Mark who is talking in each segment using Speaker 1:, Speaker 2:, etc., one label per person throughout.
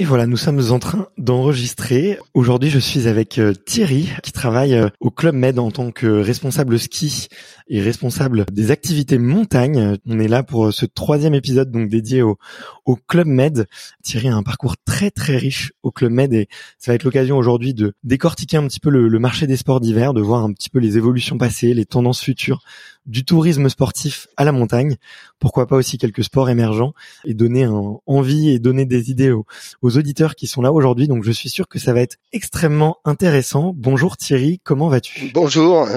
Speaker 1: Et voilà, nous sommes en train d'enregistrer. Aujourd'hui, je suis avec euh, Thierry, qui travaille euh, au Club Med en tant que responsable ski et responsable des activités montagne. On est là pour euh, ce troisième épisode, donc dédié au, Club Med. Thierry a un parcours très très riche au Club Med et ça va être l'occasion aujourd'hui de décortiquer un petit peu le marché des sports d'hiver, de voir un petit peu les évolutions passées, les tendances futures du tourisme sportif à la montagne, pourquoi pas aussi quelques sports émergents et donner envie et donner des idées aux, auditeurs qui sont là aujourd'hui. Donc je suis sûr que ça va être extrêmement intéressant. Bonjour Thierry, comment vas-tu?
Speaker 2: Bonjour,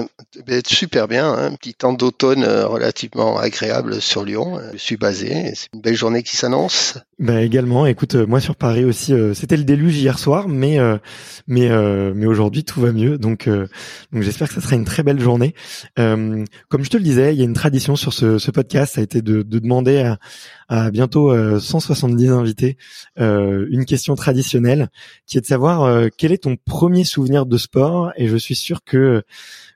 Speaker 2: ben, super bien, hein. un petit temps d'automne euh, relativement agréable sur Lyon. Je suis basé, c'est une belle journée qui s'annonce.
Speaker 1: Ben également, écoute, euh, moi sur Paris aussi, euh, c'était le déluge hier soir, mais mais mais aujourd'hui tout va mieux, donc donc j'espère que ça sera une très belle journée. comme je te le disais, il y a une tradition sur ce, ce podcast, ça a été de, de demander à, à bientôt 170 invités une question traditionnelle, qui est de savoir quel est ton premier souvenir de sport, et je suis sûr que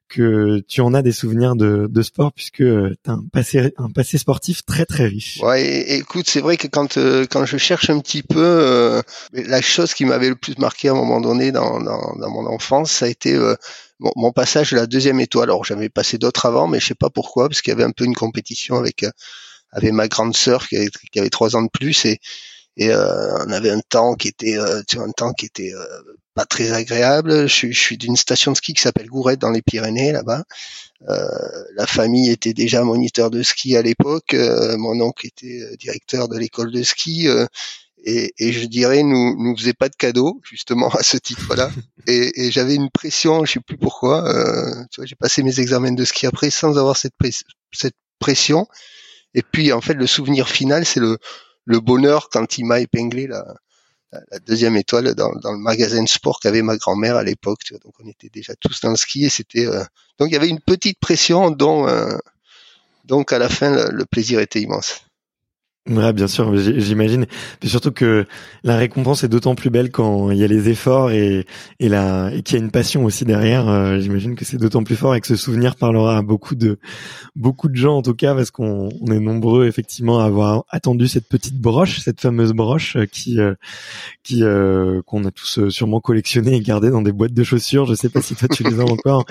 Speaker 1: que tu en as des souvenirs de, de sport puisque tu as un passé un passé sportif très très riche.
Speaker 2: Ouais, écoute, c'est vrai que quand euh, quand je cherche un petit peu euh, la chose qui m'avait le plus marqué à un moment donné dans dans, dans mon enfance, ça a été euh, mon, mon, passage de la deuxième étoile. Alors j'avais passé d'autres avant, mais je sais pas pourquoi parce qu'il y avait un peu une compétition avec avec ma grande sœur qui avait, qui avait trois ans de plus et et on avait un temps qui était tu vois, un temps qui était pas très agréable. Je, je suis d'une station de ski qui s'appelle Gourette dans les Pyrénées là-bas. Euh, la famille était déjà moniteur de ski à l'époque. Euh, mon oncle était euh, directeur de l'école de ski. Euh, et, et, je dirais, nous nous faisait pas de cadeaux justement à ce titre-là. et, et j'avais une pression, je sais plus pourquoi. tu vois, j'ai passé mes examens de ski après sans avoir cette, cette pression. Et puis en fait, le souvenir final, c'est le le bonheur quand il m'a épinglé là la deuxième étoile dans, le magasin de sport qu'avait ma grand-mère à l'époque. Donc on était déjà tous dans le ski et c'était euh, donc il y avait une petite pression dont euh, donc à la fin le plaisir était immense.
Speaker 1: Ouais, bien sûr, j'imagine. Puis surtout que la récompense est d'autant plus belle quand il y a les efforts et et la et qu'il y a une passion aussi derrière. Euh, j'imagine que c'est d'autant plus fort et que ce souvenir parlera à beaucoup de beaucoup de gens en tout cas parce qu'on on est nombreux effectivement à avoir attendu cette petite broche, cette fameuse broche euh, qui euh, qui qu'on a tous sûrement collectionné et gardé dans des boîtes de chaussures. Je sais pas si toi tu les as encore.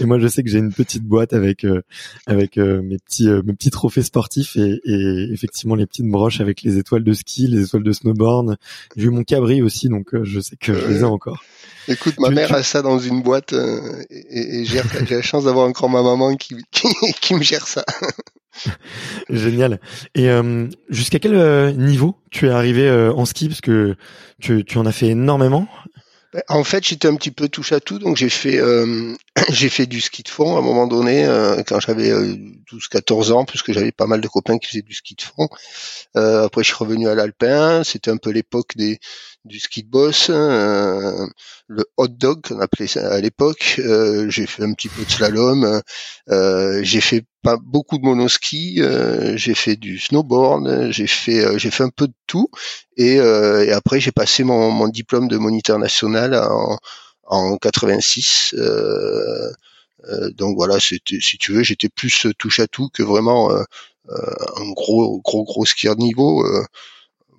Speaker 1: Et moi je sais que j'ai une petite boîte avec avec mes petits mes petits trophées sportifs et, et effectivement les petites broches avec les étoiles de ski, les étoiles de snowboard. J'ai eu mon cabri aussi, donc euh, je sais que je les ai encore.
Speaker 2: Écoute, ma mère a ça dans une boîte euh, et, j'ai la chance d'avoir encore ma maman qui, qui, me gère ça.
Speaker 1: Génial. Et euh, jusqu'à quel niveau tu es arrivé en ski? Parce que tu, tu en as fait énormément
Speaker 2: ben, en fait, j'étais un petit peu touche à tout, donc j'ai fait j'ai fait du ski de fond à un moment donné quand j'avais 12-14 ans, puisque j'avais pas mal de copains qui faisaient du ski de fond. après, je suis revenu à l'alpin. C'était un peu l'époque des du ski de boss, euh, le hot dog qu'on appelait ça à l'époque. Euh, j'ai fait un petit peu de slalom. Euh, j'ai fait pas beaucoup de monoski. j'ai fait du snowboard. J'ai fait j'ai fait un peu de tout. Et, et après j'ai passé mon, mon, diplôme de moniteur national en, en 86. donc voilà, si tu veux, j'étais plus touche à tout que vraiment un gros gros gros skieur de niveau.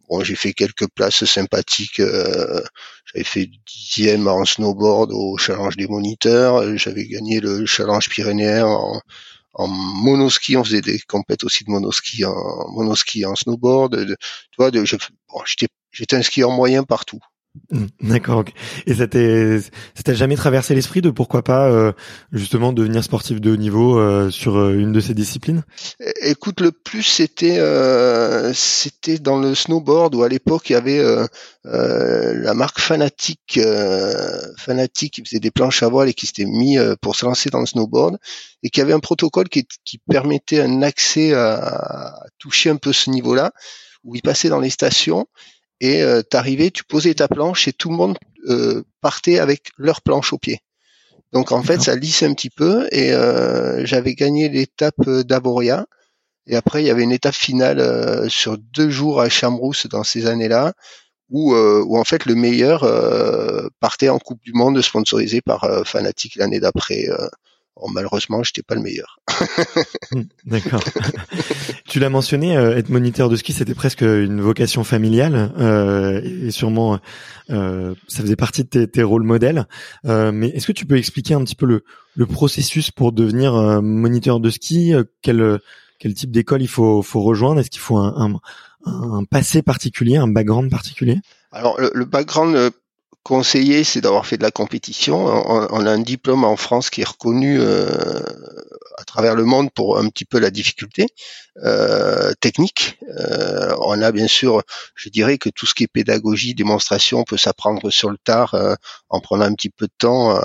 Speaker 2: Bon, j'ai fait quelques places sympathiques. Euh, j'avais fait dixième en snowboard au challenge des moniteurs. J'avais gagné le challenge pyrénéen en, en monoski. On faisait des compètes aussi de monoski en monoski en snowboard. tu vois, bon, j'étais j'étais un skieur moyen partout.
Speaker 1: Mmh, d'accord. Et ça t'a jamais traversé l'esprit de pourquoi pas euh, justement devenir sportif de haut niveau euh, sur euh, une de ces disciplines?
Speaker 2: Écoute, le plus c'était c'était dans le snowboard où à l'époque il y avait la marque Fanatic Fanatic qui faisait des planches à voile et qui s'était mis pour se lancer dans le snowboard et qui avait un protocole qui, qui permettait un accès à, à toucher un peu ce niveau-là où il passait dans les stations et euh, t'arrivais, tu posais ta planche et tout le monde euh, partait avec leur planche au pied. Donc en fait, ça lissait un petit peu et euh, j'avais gagné l'étape d'Aboria. Et après, il y avait une étape finale sur deux jours à Chamrousse dans ces années-là, où, où en fait le meilleur partait en Coupe du Monde sponsorisé par Fanatic l'année d'après. Bon, malheureusement, j'étais pas le meilleur.
Speaker 1: Hmm, d'accord. tu l'as mentionné, euh, être moniteur de ski, c'était presque une vocation familiale euh, et sûrement euh, ça faisait partie de tes, tes rôles modèles. mais est-ce que tu peux expliquer un petit peu le, le processus pour devenir moniteur de ski? Quel quel type d'école il faut, faut rejoindre? Est-ce qu'il faut un, un, un, passé particulier, un background particulier?
Speaker 2: Alors le, le background conseiller, c'est d'avoir fait de la compétition. On, a un diplôme en France qui est reconnu euh, à travers le monde pour un petit peu la difficulté euh, technique. Euh, on a bien sûr, je dirais que tout ce qui est pédagogie, démonstration peut s'apprendre sur le tard en prenant un petit peu de temps.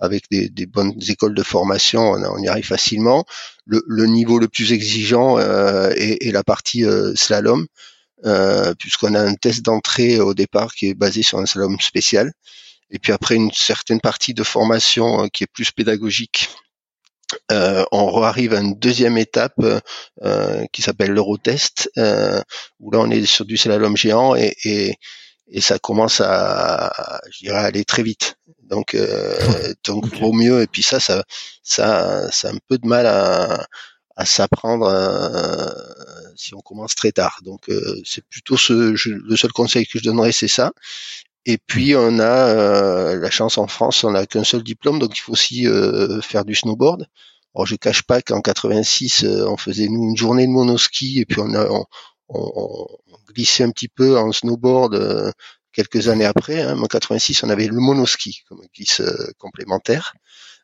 Speaker 2: avec des, bonnes écoles de formation, on, y arrive facilement. Le, niveau le plus exigeant est, est, la partie slalom. Euh, puisqu'on a un test d'entrée au départ qui est basé sur un slalom spécial, et puis après une certaine partie de formation euh, qui est plus pédagogique. Euh, on arrive à une deuxième étape euh, qui s'appelle l'Eurotest, euh, où là on est sur du slalom géant et, et, et ça commence à, je dirais, aller très vite. Donc, euh, donc vaut mieux. Et puis ça, ça, ça, ça a un peu de mal à, à s'apprendre si on commence très tard. Donc euh, c'est plutôt ce, le seul conseil que je donnerais, c'est ça. Et puis on a euh, la chance en France, on n'a qu'un seul diplôme, donc il faut aussi faire du snowboard. Alors je cache pas qu'en 86, on faisait nous une journée de monoski et puis on a on, glissait un petit peu en snowboard quelques années après. Hein. En 86, on avait le monoski comme glisse complémentaire.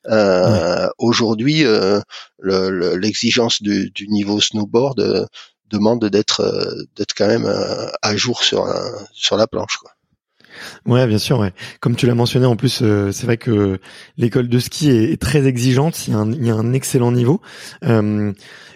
Speaker 2: Euh, Aujourd'hui, euh, l'exigence du, du, niveau snowboard euh, demande d'être euh, d'être quand même à jour sur sur la planche. Quoi.
Speaker 1: Ouais, bien sûr. Ouais. Comme tu l'as mentionné, en plus, c'est vrai que l'école de ski est, très exigeante. Il y, a un, il y a un excellent niveau. Euh,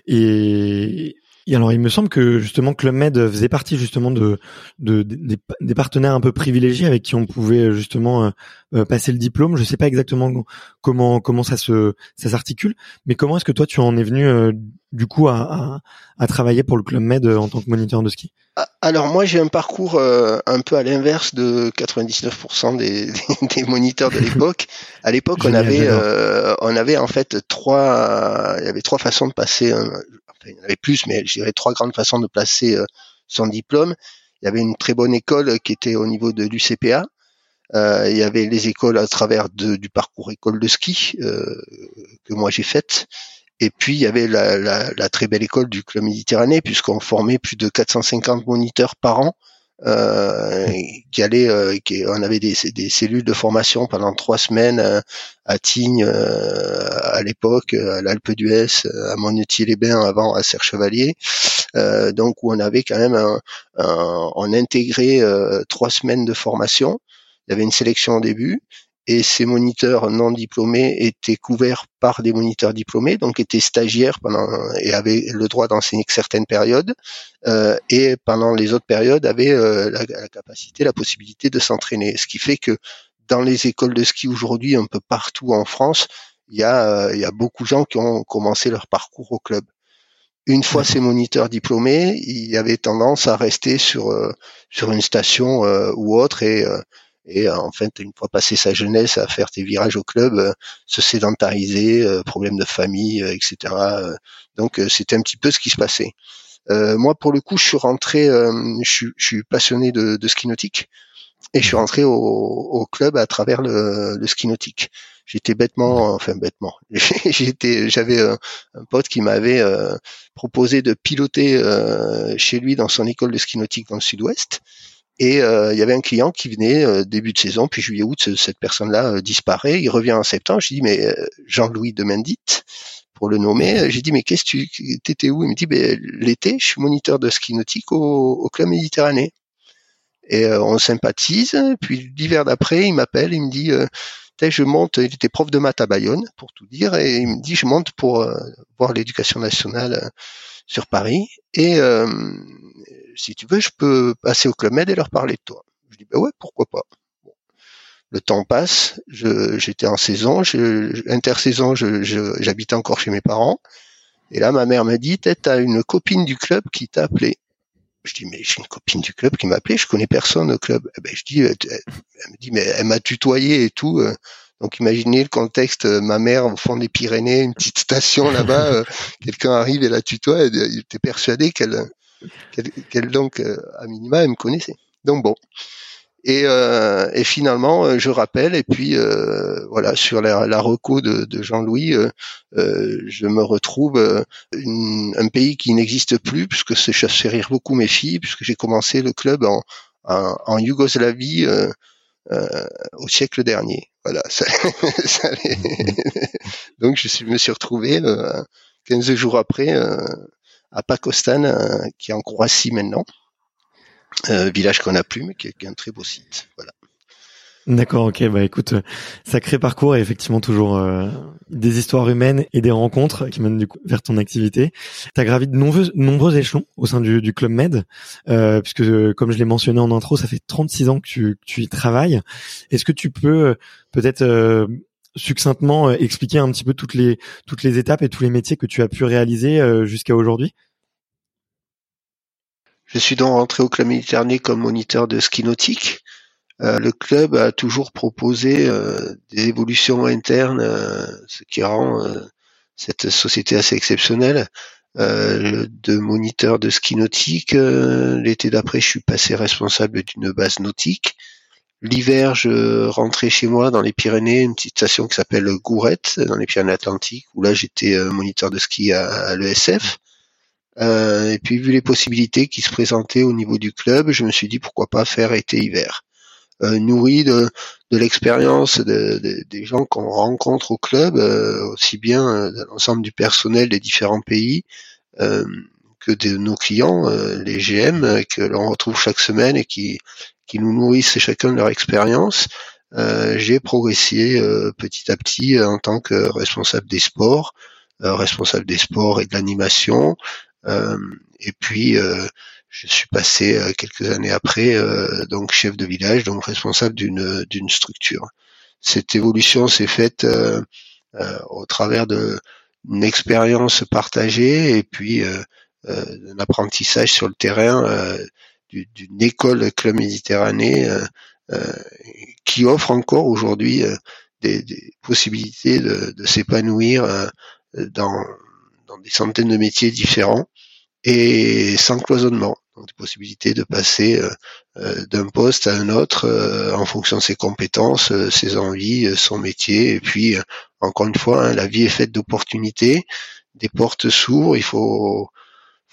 Speaker 1: et et alors, il me semble que justement Club Med faisait partie justement de, de, des, partenaires un peu privilégiés avec qui on pouvait justement euh, euh, passer le diplôme. Je sais pas exactement comment comment ça se ça s'articule, mais comment est-ce que toi tu en es venu euh, du coup à, à, travailler pour le Club Med en tant que moniteur de ski?
Speaker 2: Ah, Alors moi j'ai un parcours un peu à l'inverse de 99% des, des, moniteurs de l'époque. À l'époque on avait on avait en fait trois il y avait trois façons de passer il y en avait plus, mais je dirais trois grandes façons de placer euh, son diplôme. Il y avait une très bonne école qui était au niveau de l'UCPA. Euh, il y avait les écoles à travers du parcours école de ski euh, que moi j'ai faite. Et puis il y avait la, très belle école du club méditerranéen puisqu'on formait plus de 450 moniteurs par an qui allait, euh, qui, on avait des, des, cellules de formation pendant trois semaines euh, à Tignes à l'époque, à l'Alpe d'Huez, à Montetier-les-Bains avant à Serre-Chevalier, donc où on avait quand même un, un on intégrait trois semaines de formation. Il y avait une sélection au début et ces moniteurs non diplômés étaient couverts par des moniteurs diplômés, donc étaient stagiaires pendant et avaient le droit d'enseigner que certaines périodes, euh, et pendant les autres périodes avaient euh, la, la, capacité, la possibilité de s'entraîner. Ce qui fait que dans les écoles de ski aujourd'hui, un peu partout en France, il y a, euh, il y a beaucoup de gens qui ont commencé leur parcours au club. Une fois ces moniteurs diplômés, il y avait tendance à rester sur euh, sur une station ou autre et et en fait une fois passé sa jeunesse à faire tes virages au club euh, se sédentariser euh, problème de famille euh, etc donc c'était un petit peu ce qui se passait. Moi pour le coup je suis rentré je, suis passionné de, de, ski nautique et je suis rentré au, au club à travers le, le ski nautique. J'étais bêtement enfin bêtement j'étais j'avais un, pote qui m'avait proposé de piloter chez lui dans son école de ski nautique dans le sud-ouest et euh, il y avait un client qui venait euh, début de saison, puis juillet-août, cette personne-là euh, disparaît. Il revient en septembre. Je dis mais Jean-Louis de Mendit, pour le nommer. J'ai dit mais qu'est-ce que tu étais où? Il me dit ben, l'été, je suis moniteur de ski nautique au, au club Méditerranée. Et on sympathise. Puis l'hiver d'après, il m'appelle, il me dit je monte. Il était prof de maths à Bayonne, pour tout dire, et il me dit je monte pour voir l'éducation nationale sur Paris. Et si tu veux, je peux passer au Club Med et leur parler de toi. Je dis, bah ouais, pourquoi pas. Le temps passe, j'étais en saison, je, intersaison, j'habitais encore chez mes parents. Et là, ma mère me dit, t'as une copine du club qui t'a appelé. Je dis, mais j'ai une copine du club qui m'a appelé, je connais personne au club. Eh ben, je dis, elle, me dit, mais elle m'a tutoyé et tout. Euh. Donc imaginez le contexte, euh, ma mère au fond des Pyrénées, une petite station là-bas, euh, quelqu'un arrive et la tutoie, elle était persuadée qu'elle qu'elle donc euh, à minima elle me connaissait. Donc bon. Et, euh, et finalement, euh, je rappelle, et puis euh, voilà, sur la, la reco de, de Jean-Louis, euh, je me retrouve une, un pays qui n'existe plus, puisque ça fait rire beaucoup mes filles, puisque j'ai commencé le club en, en, en Yougoslavie au siècle dernier. Voilà. Ça, ça Donc je suis, me suis retrouvé 15 jours après à Pakostan, euh, qui est en Croatie maintenant. Euh, village qu'on a plus, mais qui est, un très beau site. Voilà.
Speaker 1: D'accord, ok, bah écoute, euh, sacré parcours et effectivement toujours des histoires humaines et des rencontres qui mènent du coup vers ton activité. Tu as gravi de nombreux, nombreux échelons au sein du, du Club Med, puisque comme je l'ai mentionné en intro, ça fait 36 ans que tu, que tu y travailles. Est-ce que tu peux peut-être succinctement euh, expliquer un petit peu toutes les toutes les étapes et tous les métiers que tu as pu réaliser euh, jusqu'à aujourd'hui?
Speaker 2: Je suis donc rentré au club Méditerranée comme moniteur de ski nautique. Euh, le club a toujours proposé des évolutions internes, ce qui rend cette société assez exceptionnelle. de moniteur de ski nautique, l'été d'après, je suis passé responsable d'une base nautique. L'hiver, je rentrais chez moi dans les Pyrénées, une petite station qui s'appelle Gourette, dans les Pyrénées-Atlantiques, où là j'étais euh, moniteur de ski à, l'ESF. Euh, et puis vu les possibilités qui se présentaient au niveau du club, je me suis dit pourquoi pas faire été-hiver. Euh, nourri de, l'expérience des gens qu'on rencontre au club, aussi bien de l'ensemble du personnel des différents pays que de nos clients, les GM, que l'on retrouve chaque semaine et qui, qui nous nourrissent chacun de leur expérience, euh, j'ai progressé euh, petit à petit euh, en tant que responsable des sports, responsable des sports et de l'animation. et puis je suis passé quelques années après donc chef de village, donc responsable d'une d'une structure. Cette évolution s'est faite au travers de une expérience partagée et puis un apprentissage sur le terrain d'une école Club Méditerranée euh, euh, qui offre encore aujourd'hui euh, des, possibilités de, s'épanouir dans, dans des centaines de métiers différents et sans cloisonnement. Donc des possibilités de passer d'un poste à un autre en fonction de ses compétences, ses envies, son métier. Et puis, encore une fois, hein, la vie est faite d'opportunités. Des portes s'ouvrent. Il faut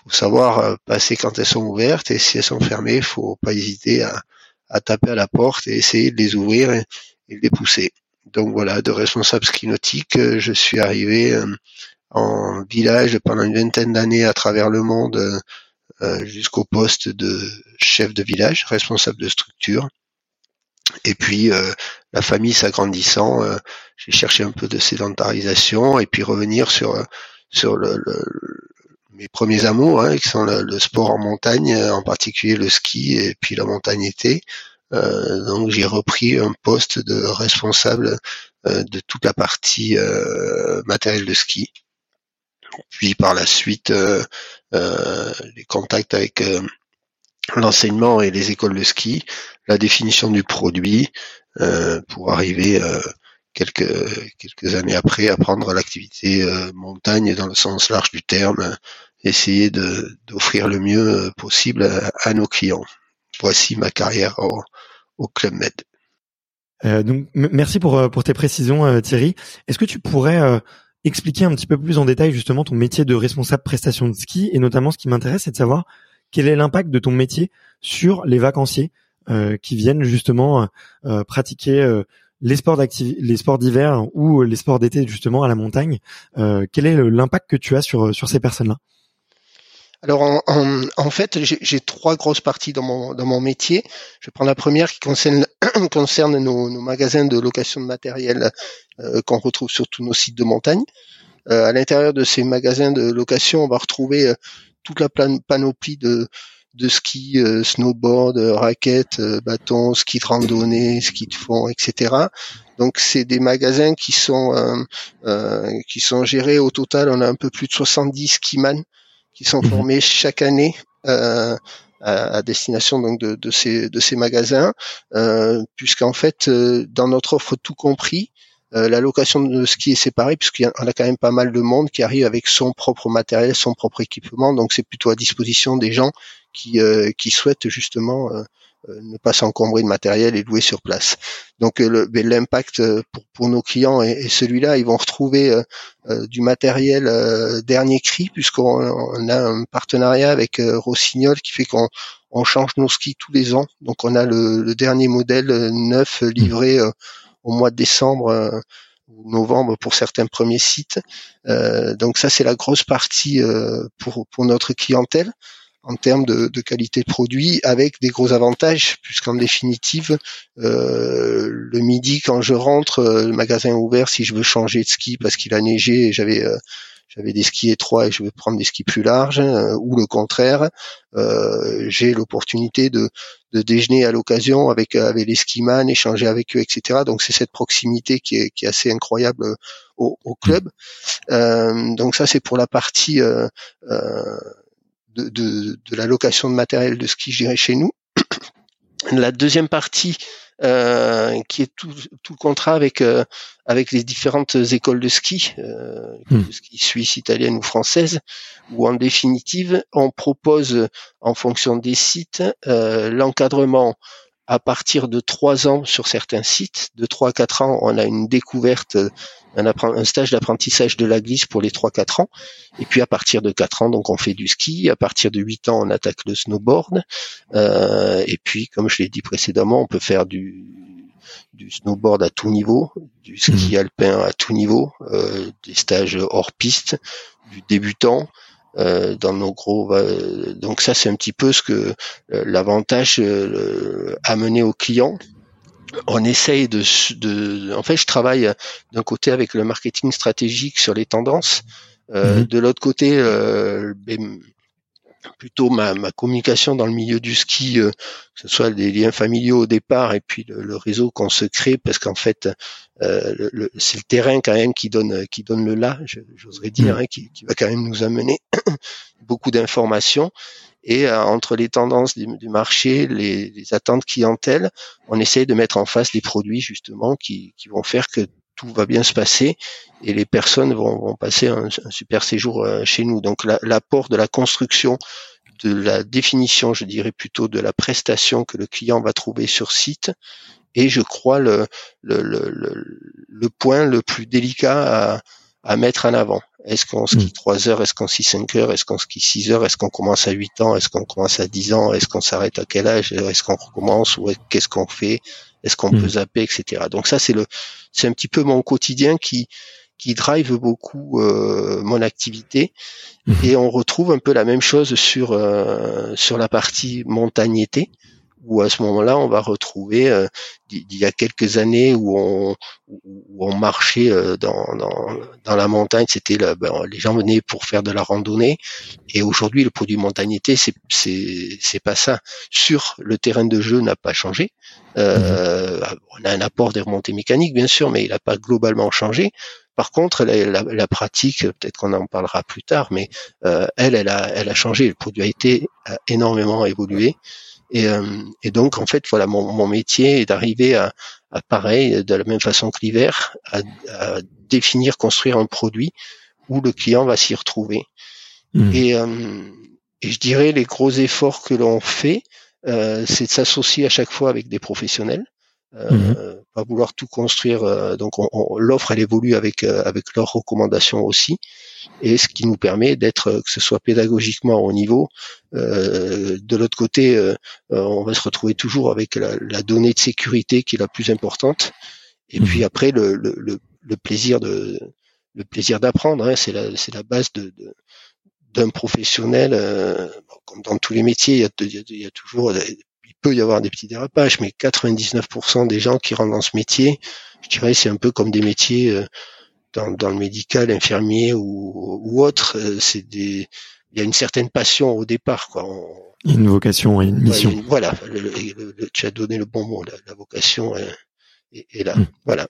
Speaker 2: faut savoir euh, passer quand elles sont ouvertes et si elles sont fermées, faut pas hésiter à, à taper à la porte et essayer de les ouvrir et, de les pousser. Donc voilà, de responsable ski euh, je suis arrivé euh, en village pendant une vingtaine d'années à travers le monde jusqu'au poste de chef de village, responsable de structure. Et puis la famille s'agrandissant, j'ai cherché un peu de sédentarisation et puis revenir sur sur le, mes premiers amours, hein, qui sont le, sport en montagne, en particulier le ski et puis la montagne été. Euh, donc j'ai repris un poste de responsable euh, de toute la partie euh, matériel de ski. Puis par la suite, les contacts avec l'enseignement et les écoles de ski, la définition du produit, pour arriver quelques quelques années après à prendre l'activité montagne dans le sens large du terme, essayer de d'offrir le mieux possible à nos clients voici ma carrière au, Club Med.
Speaker 1: Euh, donc merci pour euh, pour tes précisions euh, Thierry. Est-ce que tu pourrais expliquer un petit peu plus en détail justement ton métier de responsable prestation de ski et notamment ce qui m'intéresse c'est de savoir quel est l'impact de ton métier sur les vacanciers qui viennent justement pratiquer les sports les sports d'hiver ou les sports d'été justement à la montagne. quel est l'impact que tu as sur sur ces personnes-là?
Speaker 2: Alors en, fait, j'ai trois grosses parties dans mon, dans mon métier. Je prends la première qui concerne, concerne nos, magasins de location de matériel euh, qu'on retrouve sur tous nos sites de montagne. Euh, à l'intérieur de ces magasins de location, on va retrouver euh, toute la panoplie de, de ski, snowboard, raquettes, bâtons, ski de randonnée, ski de fond, etc. Donc c'est des magasins qui sont qui sont gérés au total. On a un peu plus de 70 skiman qui sont mhm. formés chaque année euh, à, destination donc de, de, ces, de ces magasins, euh, puisqu'en fait euh, dans notre offre tout compris, euh, la location de ski est séparée puisqu'il y a, a quand même pas mal de monde qui arrive avec son propre matériel, son propre équipement, donc c'est plutôt à disposition des gens qui, euh, qui souhaitent justement euh, ne pas s'encombrer de matériel et louer sur place. Donc euh, ben, l'impact euh, pour, pour, nos clients est, celui-là. Ils vont retrouver du matériel dernier cri puisqu'on a un partenariat avec Rossignol qui fait qu'on on change nos skis tous les ans. Donc on a le, le dernier modèle neuf livré au mois de décembre ou novembre pour certains premiers sites. donc ça c'est la grosse partie pour, pour notre clientèle en termes de, qualité de produit avec des gros avantages puisqu'en définitive euh, le midi quand je rentre euh, le magasin est ouvert si je veux changer de ski parce qu'il a neigé et j'avais euh, j'avais des skis étroits et je veux prendre des skis plus larges ou le contraire j'ai l'opportunité de, de déjeuner à l'occasion avec avec les skiman échanger avec eux etc donc c'est cette proximité qui est, qui est assez incroyable au, au club. Donc ça c'est pour la partie de, de, de, la location de matériel de ski, je dirais, chez nous. La deuxième partie, euh, qui est tout, tout le contrat avec euh, avec les différentes écoles de ski, euh, hmm. de ski suisse, italienne ou française, où en définitive on propose en fonction des sites euh, l'encadrement à partir de trois ans sur certains sites, de trois à quatre ans, on a une découverte, un, un stage d'apprentissage de la glisse pour les trois quatre ans, et puis à partir de quatre ans, donc on fait du ski. À partir de huit ans, on attaque le snowboard, euh, et puis comme je l'ai dit précédemment, on peut faire du du snowboard à tout niveau, du ski mmh. alpin à tout niveau, euh, des stages hors piste, du débutant, dans nos gros. donc ça, c'est un petit peu ce que euh, l'avantage euh, amené aux clients. On essaye de, de, en fait, je travaille d'un côté avec le marketing stratégique sur les tendances, euh, mhm. de l'autre côté, ben, plutôt ma, ma, communication dans le milieu du ski, euh, que ce soit des liens familiaux au départ et puis le, réseau qu'on se crée, parce qu'en fait, euh, le, c'est le terrain quand même qui donne qui donne le là, j'oserais dire, mm. hein, qui, qui, va quand même nous amener beaucoup d'informations. Et euh, entre les tendances du, du marché, les, les, attentes clientèle, on essaye de mettre en face les produits justement qui, qui vont faire que tout va bien se passer et les personnes vont, vont passer un, un, super séjour euh, chez nous. Donc l'apport de la construction, de la définition, je dirais plutôt de la prestation que le client va trouver sur site et je crois le, le, le, le point le plus délicat à, à mettre en avant. Est-ce qu'on skie 3 hmm. heures, est-ce qu'on skie 5 heures, est-ce qu'on skie 6 heures, est-ce qu'on commence à 8 ans, est-ce qu'on commence à 10 ans, est-ce qu'on s'arrête à quel âge, est-ce qu'on recommence ou qu'est-ce qu'on fait, est-ce qu'on peut hmm. zapper, etc. Donc ça c'est le, c'est un petit peu mon quotidien qui qui drive beaucoup euh, mon activité hmm. et on retrouve un peu la même chose sur euh, sur la partie montagne où à ce moment-là, on va retrouver euh, il y a quelques années où on, où on marchait euh, dans, dans, dans la montagne, c'était ben, les gens venaient pour faire de la randonnée, et aujourd'hui le produit montagnité, c'est c'est c'est pas ça. Sur le terrain de jeu n'a pas changé. Euh, on a un apport des remontées mécaniques bien sûr, mais il n'a pas globalement changé. Par contre, la, la, la pratique, peut-être qu'on en parlera plus tard, mais euh, elle, elle a, elle a changé. Le produit a été a énormément évolué. Et, euh, et, donc, en fait, voilà, mon, mon métier est d'arriver à, à, pareil, de la même façon que l'hiver, à, à, définir, construire un produit où le client va s'y retrouver. Mmh. Et, euh, et, je dirais les gros efforts que l'on fait, euh, c'est de s'associer à chaque fois avec des professionnels. Euh, mmh. pas vouloir tout construire. Euh, donc l'offre elle évolue avec euh, avec leurs recommandations aussi, et ce qui nous permet d'être que ce soit pédagogiquement au niveau. de l'autre côté, on va se retrouver toujours avec la, la, donnée de sécurité qui est la plus importante. Et puis mmh. après le, le, le, plaisir de le plaisir d'apprendre, hein, c'est la c'est la base de, de d'un professionnel, comme dans tous les métiers, il y a, il y a toujours peut y avoir des petits dérapages, mais 99% des gens qui rentrent dans ce métier, je dirais, c'est un peu comme des métiers euh, dans, dans le médical, infirmier ou, ou autre. Euh, c'est des, il y a une certaine passion au départ, quoi.
Speaker 1: une vocation et une mission.
Speaker 2: voilà, tu as donné le bon mot. La, vocation est, est, là. Hmm. Voilà.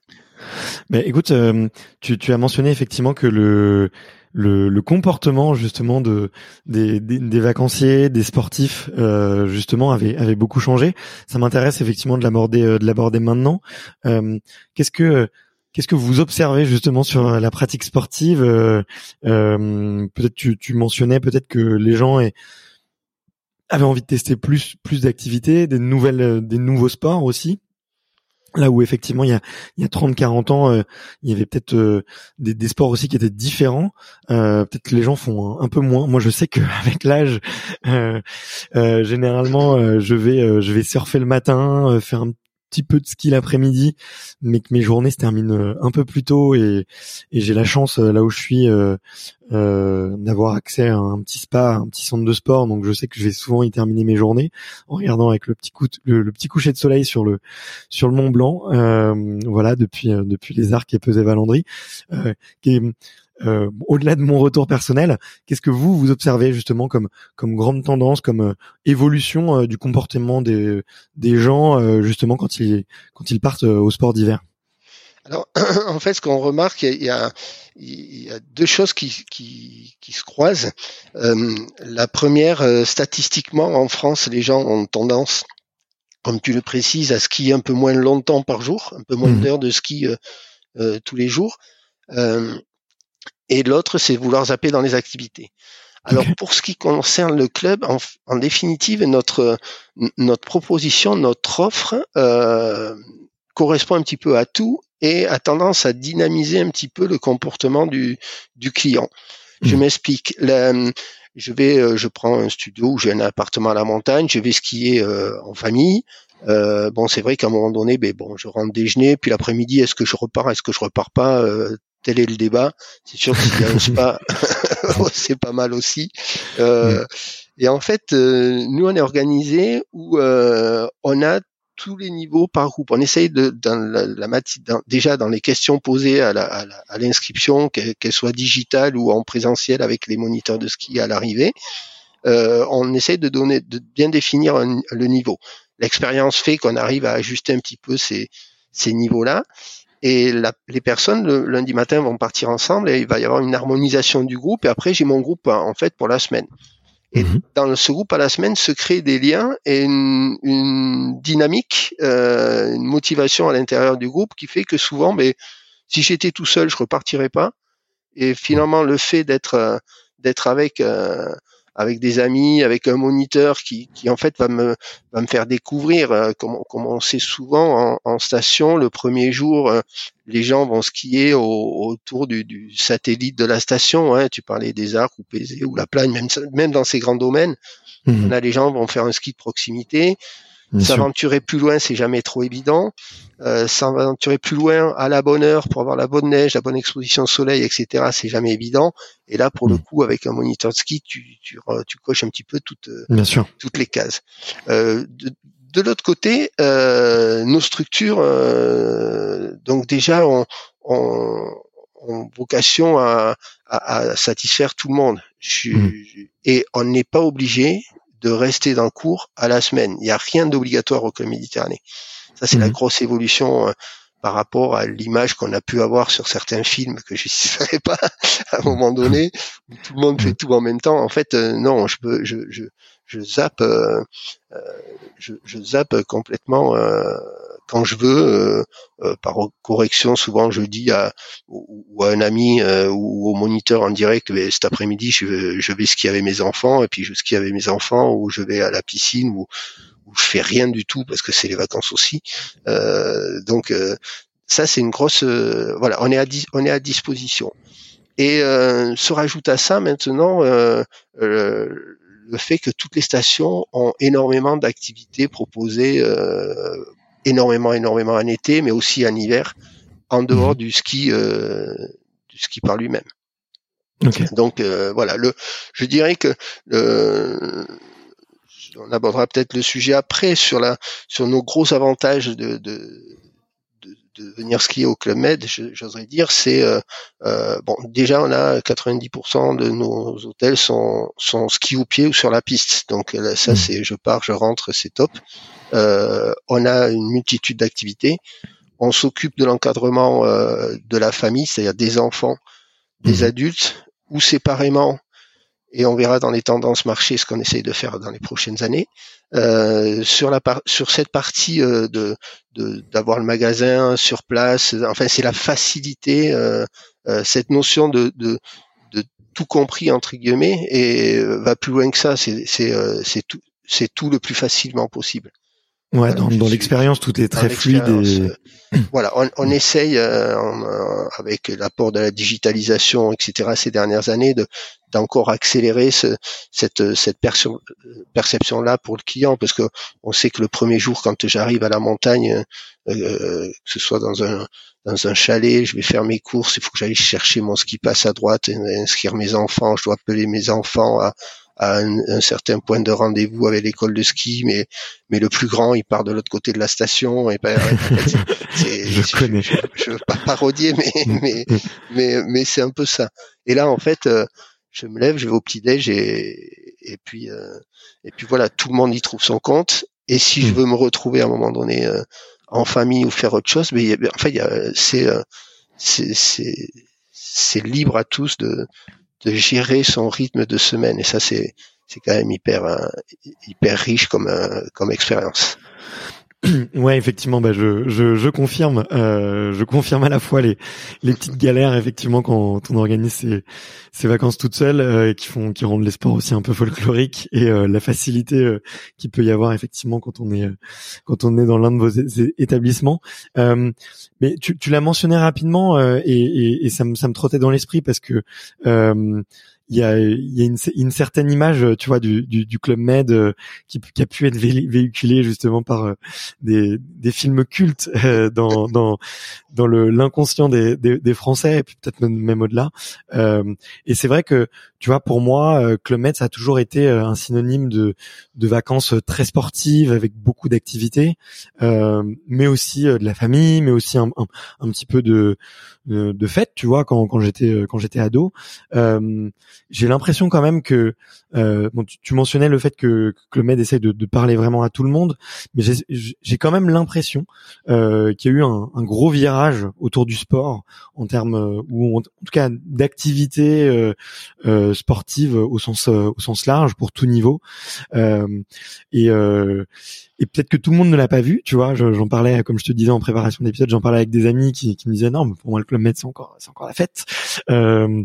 Speaker 1: Mais écoute, euh, tu, tu as mentionné effectivement que le le, le, comportement justement de des, des, vacanciers, des sportifs euh, justement avait avait beaucoup changé. Ça m'intéresse effectivement de l'aborder euh, de l'aborder maintenant. Euh, qu'est-ce que Qu'est-ce que vous observez justement sur la pratique sportive euh, euh, Peut-être tu, tu mentionnais peut-être que les gens avaient envie de tester plus plus d'activités, des nouvelles, des nouveaux sports aussi. Là où effectivement il y a il y a 30 40 ans euh, il y avait peut-être euh, des, sports aussi qui étaient différents. Euh, peut-être que les gens font un, peu moins. Moi je sais qu'avec l'âge euh, généralement je vais je vais surfer le matin faire un petit peu de ski l'après-midi, mais que mes journées se terminent euh, un peu plus tôt et, et j'ai la chance euh, là où je suis euh, euh, d'avoir accès à un petit spa, un petit centre de sport, donc je sais que je vais souvent y terminer mes journées en regardant avec le petit coup, le, petit coucher de soleil sur le sur le Mont Blanc, euh, voilà depuis depuis les arcs et Pesé Valandry, euh, au-delà de mon retour personnel, qu'est-ce que vous vous observez justement comme comme grande tendance, comme euh, évolution euh, du comportement des des gens justement quand ils quand ils partent au sport d'hiver?
Speaker 2: Alors en fait, ce qu'on remarque, il y a, il y a deux choses qui, qui, qui se croisent. la première, statistiquement, en France, les gens ont tendance, comme tu le précises, à skier un peu moins longtemps par jour, un peu moins mmh. d'heures de ski tous les jours. Euh, et l'autre, c'est vouloir zapper dans les activités. Alors pour ce qui concerne le club, en, en, définitive, notre notre proposition, notre offre euh, correspond un petit peu à tout et a tendance à dynamiser un petit peu le comportement du du client. Je mmh. m'explique. Je vais, euh, je prends un studio ou j'ai un appartement à la montagne, je vais skier euh, en famille. Euh, bon, c'est vrai qu'à un moment donné, ben bon, je rentre déjeuner, puis l'après-midi, est-ce que je repars, est-ce que je repars pas euh, tel est le débat. C'est sûr qu'il spa, c'est pas mal aussi. Euh, mm. Et en fait, euh, nous on est organisé où euh, on a tous les niveaux par groupe. On essaye de dans la, la déjà dans les questions posées à, à l'inscription, qu'elles soient digitales ou en présentiel avec les moniteurs de ski à l'arrivée. Euh, on essaye de donner, de bien définir le niveau. L'expérience fait qu'on arrive à ajuster un petit peu ces, ces niveaux-là. Et la, les personnes le lundi matin vont partir ensemble et il va y avoir une harmonisation du groupe. Et après, j'ai mon groupe en fait pour la semaine. Et mhm. dans ce groupe à la semaine se créent des liens et une, une dynamique, euh, une motivation à l'intérieur du groupe qui fait que souvent, mais ben, si j'étais tout seul, je repartirais pas. Et finalement, le fait d'être euh, d'être avec euh, avec des amis, avec un moniteur qui, qui en fait va me, va me faire découvrir, euh, comme, comme, on sait souvent en, en, station, le premier jour, euh, les gens vont skier autour du, du, satellite de la station. Hein, tu parlais des arcs ou PZ ou la plagne, même, même dans ces grands domaines. Mmh. Là, les gens vont faire un ski de proximité. S'aventurer plus loin, c'est jamais trop évident. Euh, S'aventurer plus loin à la bonne heure pour avoir la bonne neige, la bonne exposition soleil, etc. C'est jamais évident. Et là, pour le mm. coup, avec un moniteur de ski, tu, tu, tu coches un petit peu toutes, toutes les cases. Euh, de l'autre côté, nos structures, donc déjà, ont, vocation à, satisfaire tout le monde. Hmm. Et on n'est pas obligé de rester dans le cours à la semaine. Il n'y a rien d'obligatoire au Club Méditerranée. Ça, c'est la hmm. grosse évolution par rapport à l'image qu'on a pu avoir sur certains films que je ne savais pas à un moment donné où tout le monde fait tout en même temps. En fait, euh, non, je peux, je, je, je zappe, euh, euh je, je, zappe complètement euh, quand je veux. par correction, souvent je dis à ou, à un ami ou au moniteur en direct, mais cet après-midi je, je vais skier avec mes enfants et puis je skie avec mes enfants ou je vais à la piscine ou où je fais rien du tout parce que c'est les vacances aussi. Euh, donc euh, ça c'est une grosse euh, voilà on est à on est à disposition. Et se rajoute à ça maintenant le fait que toutes les stations ont énormément d'activités proposées, énormément énormément en été, mais aussi en hiver, en dehors mmh. du ski du ski par lui-même. Donc voilà, le, je dirais que le, on abordera peut-être le sujet après sur la sur nos gros avantages de, de de venir skier au Club Med, j'oserais dire, c'est euh, euh, bon. Déjà, on a 90% de nos hôtels sont sont ski au pied ou sur la piste. Donc là, ça, mmh. c'est je pars, je rentre, c'est top. Euh, on a une multitude d'activités. On s'occupe de l'encadrement de la famille, c'est-à-dire des enfants, des mmh. adultes, ou séparément et on verra dans les tendances marché ce qu'on essaye de faire dans les prochaines années. Euh, sur la sur cette partie euh, de d'avoir le magasin sur place, enfin c'est la facilité, euh, cette notion de, de, de tout compris entre guillemets et va plus loin que ça. C'est tout c'est tout le plus facilement possible.
Speaker 1: Ouais, dans, dans l'expérience, tout est très fluide. Et...
Speaker 2: Voilà, on, on essaye euh, avec l'apport de la digitalisation, etc. Ces dernières années, de d'encore accélérer ce, cette cette perception là pour le client, parce que on sait que le premier jour, quand j'arrive à la montagne, euh, que ce soit dans un dans un chalet, je vais faire mes courses, il faut que j'aille chercher mon ski passe à droite, inscrire mes enfants, je dois appeler mes enfants à à un, certain point de rendez-vous avec l'école de ski, mais mais le plus grand, il part de l'autre côté de la station. Et ben,
Speaker 1: je connais.
Speaker 2: Je, veux pas parodier, mais mais mais mais c'est un peu ça. Et là, en fait, euh, je me lève, je vais au petit déj et et puis euh, et puis voilà, tout le monde y trouve son compte. Et si je hmm. veux me retrouver à un moment donné euh, en famille ou faire autre chose, mais en fait, c'est c'est c'est c'est libre à tous de de gérer son rythme de semaine. Et ça, c'est c'est quand même hyper euh, hyper riche comme euh, comme expérience.
Speaker 1: Ouais, effectivement, bah je, je, je confirme, euh, je confirme à la fois les, les petites galères effectivement quand on organise ses, ses vacances toutes seules euh, qui font qui rendent les sports aussi un peu folkloriques et euh, la facilité euh, qui peut y avoir effectivement quand on est quand on est dans l'un de vos établissements. mais tu, tu l'as mentionné rapidement et, et, et, ça me ça me trottait dans l'esprit parce que il y a, y a une, une, certaine image, tu vois, du, du, du club Med euh, qui, qui, a pu être véhiculée justement par euh, des, des films cultes euh, dans, dans, dans le l'inconscient des, des, des, Français et peut-être même, au-delà. et c'est vrai que, tu vois, pour moi, club Med ça a toujours été un synonyme de, de vacances très sportives avec beaucoup d'activités, mais aussi de la famille, mais aussi un, un, un petit peu de de, de fête, tu vois, quand, quand j'étais quand j'étais ado. Euh, j'ai l'impression quand même que euh, bon, tu, mentionnais le fait que, que le Med essaie de, de, parler vraiment à tout le monde, mais j'ai quand même l'impression euh, qu'il y a eu un, un, gros virage autour du sport en termes euh, ou en, tout cas d'activité euh, euh, sportive au sens au sens large pour tout niveau. Et et peut-être que tout le monde ne l'a pas vu, tu vois. J'en parlais, comme je te disais en préparation d'épisode, j'en parlais avec des amis qui, me disaient non, mais pour moi le club Med c'est encore, c'est encore la fête. Euh,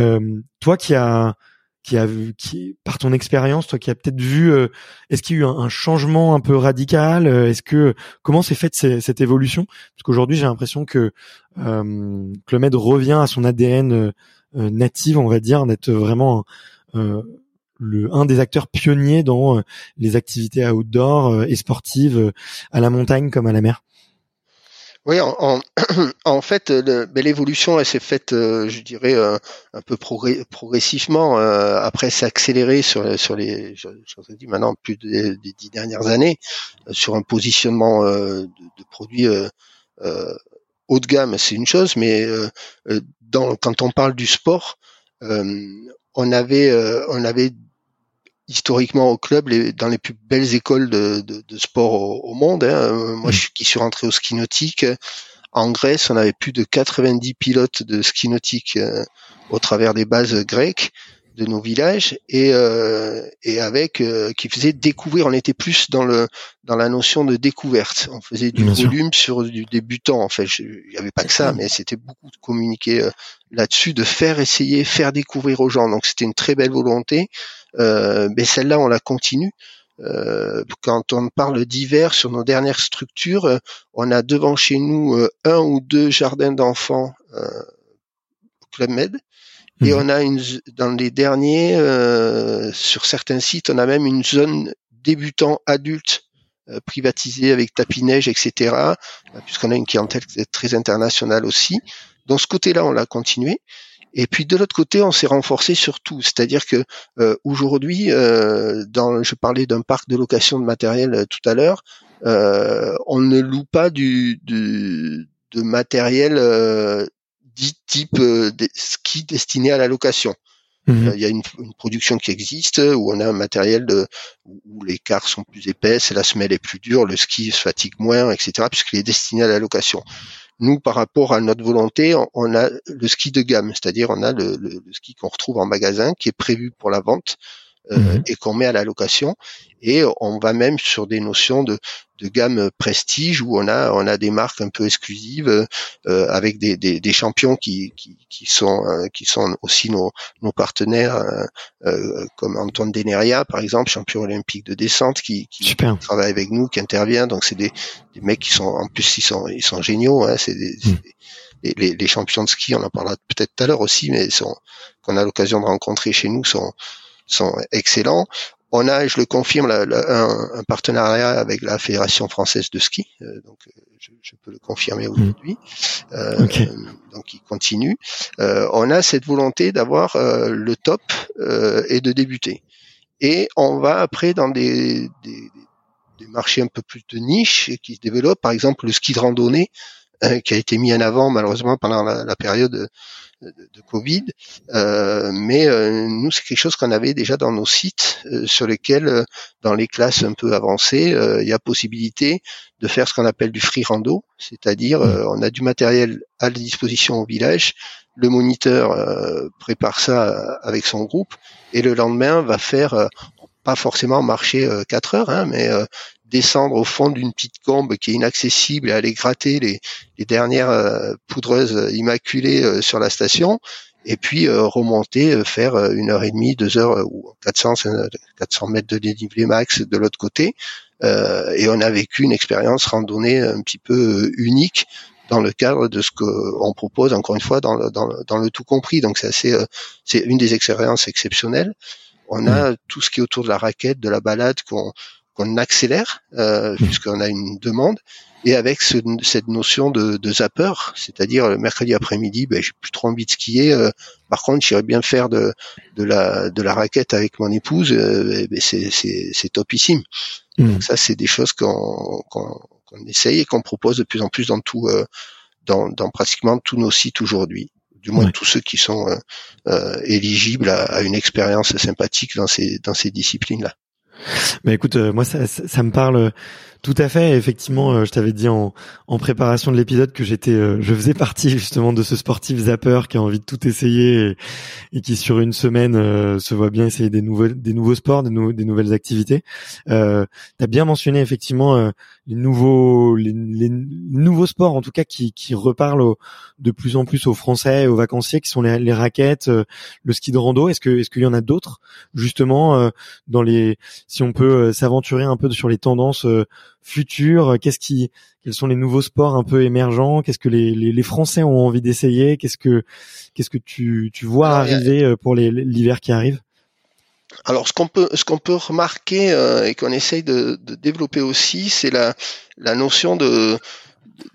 Speaker 1: euh, toi qui a qui a vu, qui par ton expérience, toi qui as peut-être vu, euh, est-ce qu'il y a eu un, changement un peu radical euh, Est-ce que comment s'est faite cette évolution? Parce qu'aujourd'hui, j'ai l'impression que euh, Club Med revient à son ADN euh, native, on va dire, d'être vraiment le un des acteurs pionniers dans les activités outdoor et sportives à la montagne comme à la mer.
Speaker 2: Oui, en, en, fait, ben, l'évolution, elle s'est faite, euh, je dirais, euh, un peu progressivement. Euh, après, c'est accéléré sur, sur les, je, je dit maintenant, plus des, dix dernières années, sur un positionnement de, de, produits haut de gamme, c'est une chose, mais dans, quand on parle du sport, on avait, on avait historiquement au club les, dans les plus belles écoles de, de, de sport au, monde. Hein. Euh, moi, mm. je, qui suis rentré au ski nautique, en Grèce, on avait plus de 90 pilotes de ski nautique euh, au travers des bases grecques de nos villages et, euh, et avec euh, qui faisait découvrir. On était plus dans le dans la notion de découverte. On faisait du volume sur du débutant. En fait, il n'y avait pas que ça, mais c'était beaucoup de communiquer euh, là-dessus, de faire essayer, faire découvrir aux gens. Donc c'était une très belle volonté. Euh, mais celle-là, on la continue. Euh, quand on parle d'hiver sur nos dernières structures, euh, on a devant chez nous un ou deux jardins d'enfants Club Med et mhm. on a une, dans les derniers, euh, sur certains sites, on a même une zone débutant adulte euh, privatisée avec tapis-neige, etc. Euh, puisqu'on a une clientèle très internationale aussi. Donc ce côté-là, on l'a continué. Et puis de l'autre côté, on s'est renforcé sur tout, c'est-à-dire que euh, aujourd'hui, euh, dans, je parlais d'un parc de location de matériel tout à l'heure, on ne loue pas du, du de matériel dit type euh, ski destiné à la location. Euh, il y a une, production qui existe où on a un matériel de, où les cars sont plus épaisses, la semelle est plus dure, le ski se fatigue moins, etc. puisqu'il est destiné à la location. Nous, par rapport à notre volonté, on, a le ski de gamme, c'est-à-dire on a le, ski qu'on retrouve en magasin qui est prévu pour la vente euh, mhm. et qu'on met à la location. Et on va même sur des notions de, de gamme prestige où on a on a des marques un peu exclusives euh, avec des, des, des, champions qui, qui, qui sont euh, qui sont aussi nos, nos partenaires euh, comme Antoine Deneria par exemple champion olympique de descente qui, qui travaille avec nous qui intervient donc c'est des, des mecs qui sont en plus ils sont ils sont géniaux hein, c'est des, mhm. les, les, champions de ski on en parlera peut-être tout à l'heure aussi mais sont qu'on a l'occasion de rencontrer chez nous sont sont excellents. On a, je le confirme, un, partenariat avec la Fédération française de ski, euh, donc euh, je, peux le confirmer aujourd'hui. Hmm. Euh, donc il continue. on a cette volonté d'avoir le top et de débuter. Et on va après dans des, des, des, marchés un peu plus de niche et qui se développent, par exemple le ski de randonnée, qui a été mis en avant malheureusement pendant la, la période de, Covid, euh, mais euh, nous c'est quelque chose qu'on avait déjà dans nos sites euh, sur lesquels, dans les classes un peu avancées, il y a possibilité de faire ce qu'on appelle du free rando, c'est-à-dire mmh. on a du matériel à la disposition au village, le moniteur prépare ça avec son groupe et le lendemain va faire pas forcément marcher 4 heures, hein, mais descendre au fond d'une petite combe qui est inaccessible et aller gratter les, les dernières euh, poudreuses immaculées euh, sur la station et puis euh, remonter, faire une heure et demie, deux heures ou 400, 400 mètres de dénivelé max de l'autre côté. et on a vécu une expérience randonnée un petit peu unique dans le cadre de ce qu'on propose encore une fois dans le, dans dans le tout compris. Donc c'est assez, c'est une des expériences exceptionnelles. On a mmh. tout ce qui est autour de la raquette, de la balade qu'on qu'on accélère euh, mmh. puisqu'on a une demande et avec ce, cette notion de, de zapper, c'est-à-dire le mercredi après-midi, ben, j'ai plus trop envie de skier. Euh, par contre, j'irais bien faire de, de, la, de la raquette avec mon épouse. Euh, ben, c'est, topissime. Mmh. Donc ça, c'est des choses qu'on, qu'on, qu'on essaye et qu'on propose de plus en plus dans tout, euh, dans, dans pratiquement tous nos sites aujourd'hui. Du moins tous ceux qui sont euh, euh, éligibles à, à, une expérience sympathique dans ces, dans ces disciplines-là.
Speaker 1: Mais écoute, euh, moi ça, ça, me parle tout à fait. Effectivement, euh, je t'avais dit en, en préparation de l'épisode que j'étais, euh, je faisais partie justement de ce sportif zapper qui a envie de tout essayer et, qui sur une semaine se voit bien essayer des nouveaux, des nouveaux sports, des, nouvelles activités. Euh, T'as bien mentionné effectivement les nouveaux, les, nouveaux sports en tout cas qui, qui reparlent de plus en plus aux Français, aux vacanciers, qui sont les, les raquettes, le ski de rando. Est-ce que, est-ce qu'il y en a d'autres justement dans les si on peut euh, s'aventurer un peu sur les tendances euh, futures, qu'est-ce qui, quels sont les nouveaux sports un peu émergents, qu'est-ce que les, les, Français ont envie d'essayer, qu'est-ce que qu'est-ce que tu, tu vois arriver euh, pour l'hiver qui arrive?
Speaker 2: Alors, ce qu'on peut, ce qu'on peut remarquer et qu'on essaye de, de, développer aussi, c'est la, la notion de,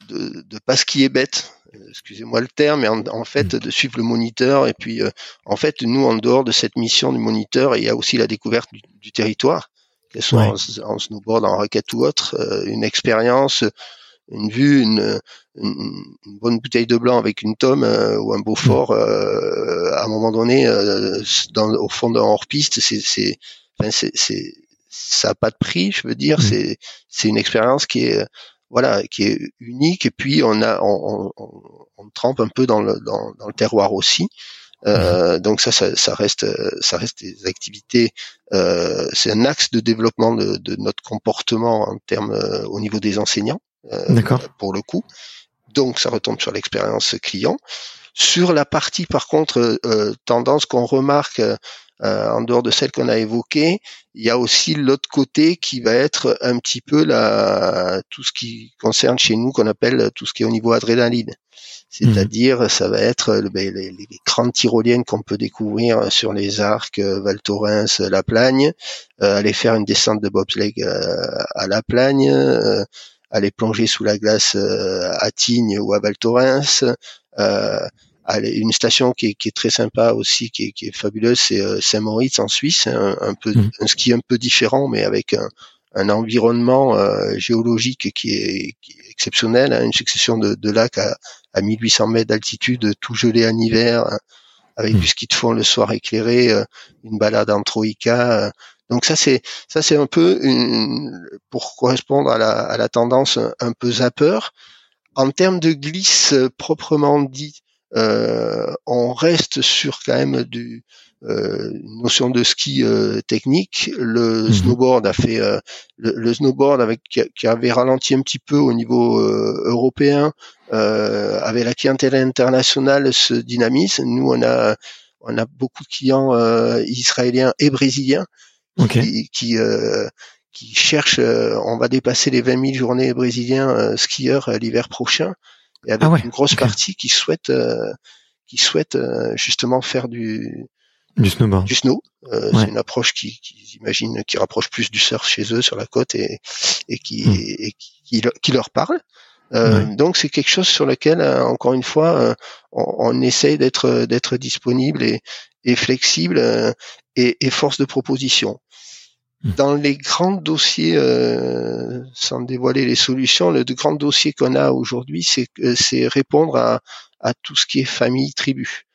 Speaker 2: de, de pas skier bête, excusez-moi le terme, mais en, fait mm. de suivre le moniteur. Et puis, en fait, nous, en dehors de cette mission du moniteur, il y a aussi la découverte du, territoire, qu'elle soit en, snowboard, en raquette ou autre, une expérience, une vue, une, une, bonne bouteille de blanc avec une tome ou un Beaufort, euh, à un moment donné, dans, au fond d'un hors-piste, c'est, c'est, c'est, ça a pas de prix, je veux dire. Mmh. C'est c'est une expérience qui est voilà qui est unique et puis on a on, on, on trempe un peu dans le dans, dans le terroir aussi. Euh, mmh. donc ça, ça, ça, reste, ça reste des activités. Euh, c'est un axe de développement de, de notre comportement en termes euh, au niveau des enseignants. Euh, pour le coup. Donc ça retombe sur l'expérience client. Sur la partie par contre euh, tendance qu'on remarque euh, en dehors de celle qu'on a évoquée, il y a aussi l'autre côté qui va être un petit peu la, tout ce qui concerne chez nous qu'on appelle tout ce qui est au niveau adrénaline. C'est-à-dire, mhm. ça va être ben, les, les, grandes tyroliennes qu'on peut découvrir sur les arcs, euh, Val Thorens, La Plagne, euh, aller faire une descente de bobsleigh à La Plagne, aller plonger sous la glace à Tignes ou à Val Thorens, une station qui est, qui est, très sympa aussi, qui est, qui est fabuleuse, c'est euh, Saint-Moritz en Suisse, un, un peu mmh. un ski un peu différent, mais avec un, un environnement euh, géologique qui est, qui est, exceptionnel, hein, une succession de, de lacs à, à, 1800 mètres d'altitude, tout gelé en hiver, hein, avec mmh. du ski de fond le soir éclairé, euh, une balade en troïka. donc ça c'est ça c'est un peu une, pour correspondre à la, à la tendance un peu zapper. En termes de glisse proprement dit, euh, on reste sur quand même du euh, notion de ski euh, technique. Le mhm. snowboard a fait le, snowboard avec qui, avait ralenti un petit peu au niveau européen, avec la clientèle internationale se dynamise. Nous on a on a beaucoup de clients israéliens et brésiliens qui, qui, qui cherchent. on va dépasser les 20 000 journées brésiliens skieurs l'hiver prochain et avec ah une grosse partie qui souhaite euh, qui souhaite euh, justement faire du
Speaker 1: du snowboard.
Speaker 2: Du snow. Euh, C'est une approche qui, qui j'imagine, qui rapproche plus du surf chez eux sur la côte et, et qui, hmm. et, qui, qui, leur parle. Euh, Donc c'est quelque chose sur lequel, euh, encore une fois, euh, on, on essaye d'être d'être disponible et, et flexible et, et, force de proposition. Hmm. Dans les grands dossiers, euh, sans dévoiler les solutions, le grand dossier qu'on a aujourd'hui, c'est c'est répondre à, à tout ce qui est famille, tribu.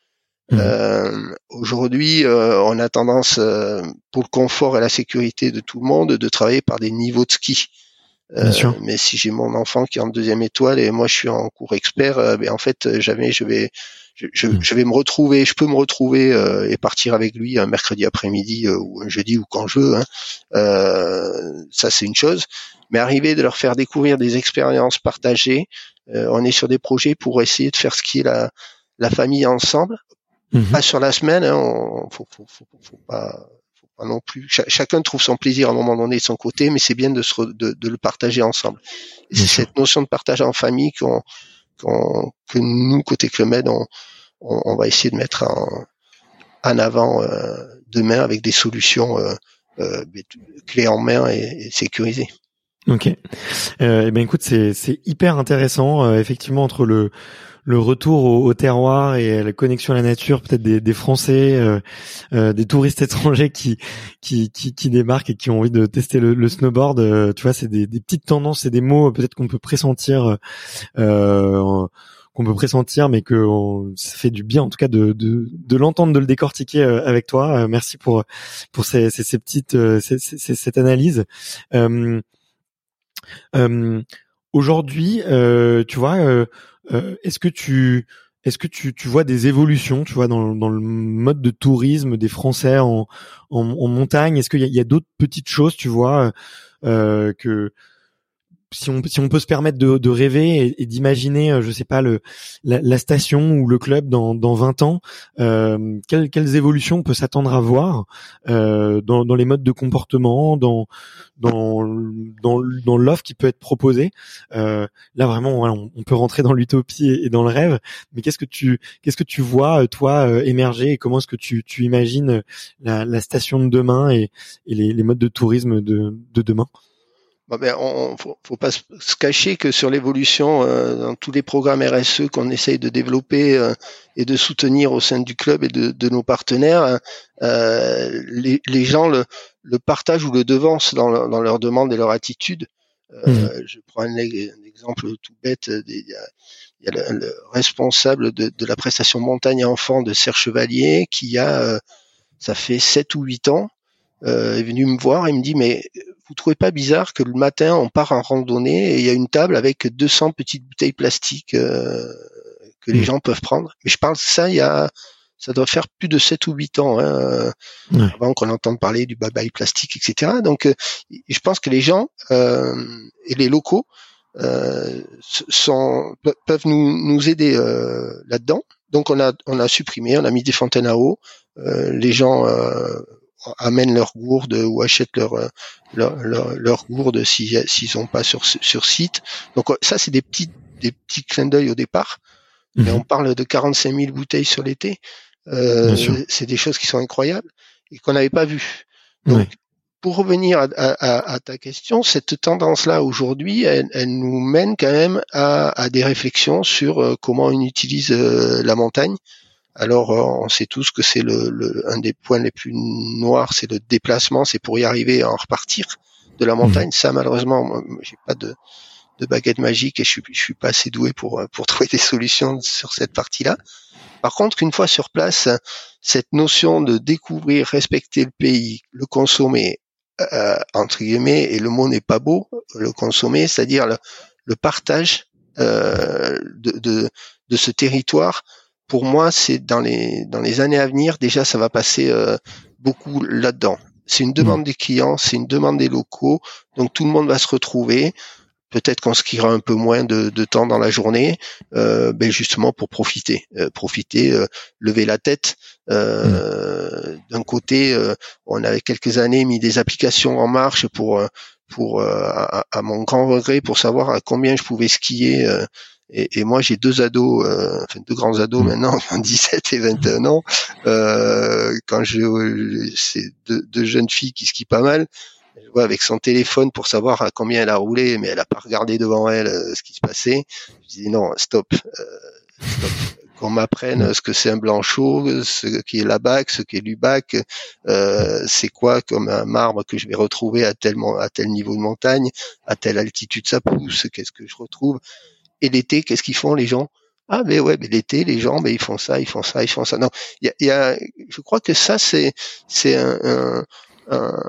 Speaker 2: Hmm. Euh, aujourd'hui, euh, on a tendance, euh, pour le confort et la sécurité de tout le monde, de travailler par des niveaux de ski. Euh, mais si j'ai mon enfant qui est en deuxième étoile et moi je suis en cours expert, ben en fait jamais je vais je, je, vais me retrouver, je peux me retrouver euh, et partir avec lui un mercredi après-midi euh, ou un jeudi ou quand je veux. Hein. Euh, ça c'est une chose. Mais arriver de leur faire découvrir des expériences partagées, on est sur des projets pour essayer de faire skier la, la famille ensemble, hmm. pas sur la semaine. Hein, on, faut, faut, faut, faut, pas, faut pas non plus. chacun trouve son plaisir à un moment donné de son côté, mais c'est bien de, se de, de, le partager ensemble. c'est cette notion de partage en famille qu'on que nous, côté Club on, on, va essayer de mettre en, en avant euh, demain avec des solutions euh, euh, clés en main et, sécurisées.
Speaker 1: Ok. Euh, eh ben écoute, c'est c'est hyper intéressant effectivement entre le le retour au, terroir et la connexion à la nature, peut-être des, des, Français, euh, euh, des touristes étrangers qui, qui, qui, débarquent et qui ont envie de tester le, snowboard. Euh, tu vois, c'est des, petites tendances, c'est des mots peut-être qu'on peut pressentir. qu'on peut pressentir, mais que ça fait du bien en tout cas de, de, l'entendre, de le décortiquer avec toi. merci pour pour ces, ces, petites cette analyse. Aujourd'hui, tu vois, euh, est-ce que tu est-ce que tu, tu vois des évolutions, tu vois, dans, dans le mode de tourisme des Français en, en, montagne? Est-ce qu'il y a, a d'autres petites choses, tu vois, euh, que si on, si on peut se permettre de, de rêver et, d'imaginer, euh, je sais pas, le, la, la, station ou le club dans, dans 20 ans, euh, quelles, quelles évolutions on peut s'attendre à voir euh, dans, dans les modes de comportement, dans, dans, dans, l'offre qui peut être proposée. Euh, là vraiment, on, peut rentrer dans l'utopie et, dans le rêve. Mais qu'est-ce que tu qu'est-ce que tu vois euh, toi euh, émerger et comment est-ce que tu, tu imagines la, la station de demain et, et les, les modes de tourisme de, de demain?
Speaker 2: Bon ben, on, faut, faut pas se cacher que sur l'évolution euh, dans tous les programmes RSE qu'on essaye de développer euh, et de soutenir au sein du club et de, de nos partenaires, euh, les, les, gens le, le, partagent ou le devancent dans, leur, dans leur demande et leur attitude. Euh, mmh. Je prends un, exemple tout bête. Il y a, il y a le, le, responsable de, de, la prestation montagne enfant de Serre Chevalier qui a, ça fait 7 ou 8 ans, est venu me voir et me dit mais vous trouvez pas bizarre que le matin on part en randonnée et il y a une table avec 200 petites bouteilles plastiques euh, que les mmh. gens peuvent prendre Mais je parle de ça il y a ça doit faire plus de 7 ou 8 ans hein, avant qu'on entende parler du bye-bye plastique, etc. Donc, euh, je pense que les gens euh, et les locaux euh, sont, peuvent nous, nous aider euh, là-dedans. Donc, on a, on a supprimé, on a mis des fontaines à eau. les gens amènent leur gourde ou achètent leur leur, leur, leur gourde s'ils sont pas sur sur site. Donc ça c'est des petits des petits clins d'œil au départ. Mais mhm. on parle de 45 000 bouteilles sur l'été. Euh, c'est des choses qui sont incroyables et qu'on n'avait pas vues. Donc, pour revenir à, à, à, ta question, cette tendance-là aujourd'hui, elle, elle, nous mène quand même à, à des réflexions sur euh, comment on utilise euh, la montagne alors, euh, on sait tous que c'est le, un des points les plus noirs, c'est le déplacement, c'est pour y arriver à en repartir de la montagne. Mmh. Ça, malheureusement, j'ai pas de, de baguette magique et je suis, je suis pas assez doué pour, pour trouver des solutions sur cette partie-là. Par contre, une fois sur place, cette notion de découvrir, respecter le pays, le consommer, euh, entre guillemets, et le mot n'est pas beau, le consommer, c'est-à-dire le, le partage euh, de, de, de ce territoire pour moi, c'est dans les dans les années à venir. Déjà, ça va passer euh, beaucoup là-dedans. C'est une demande mmh. des clients, c'est une demande des locaux, donc tout le monde va se retrouver. Peut-être qu'on skiera un peu moins de, de, temps dans la journée, euh, ben justement pour profiter, euh, profiter, euh, lever la tête. Euh, mmh. D'un côté, on avait quelques années mis des applications en marche pour pour à, à, mon grand regret pour savoir à combien je pouvais skier et, et moi, j'ai deux ados, euh, enfin deux grands ados mmh. maintenant, 17 et 21 ans. Euh, quand je, c'est deux, deux, jeunes filles qui skient pas mal, je vois avec son téléphone pour savoir à combien elle a roulé, mais elle a pas regardé devant elle euh, ce qui se passait. Je dis non, stop, euh, stop. qu'on m'apprenne mmh. ce que c'est un blanchot, ce qui est la bac, ce qui est l'ubac, euh, c'est quoi comme un marbre que je vais retrouver à tel, à tel niveau de montagne, à telle altitude ça pousse, qu'est-ce que je retrouve. Et l'été, qu'est-ce qu'ils font les gens? Ah mais ouais, mais l'été, les gens, mais ils font ça, ils font ça, ils font ça. Non, il y a, je crois que ça c'est c'est un, un,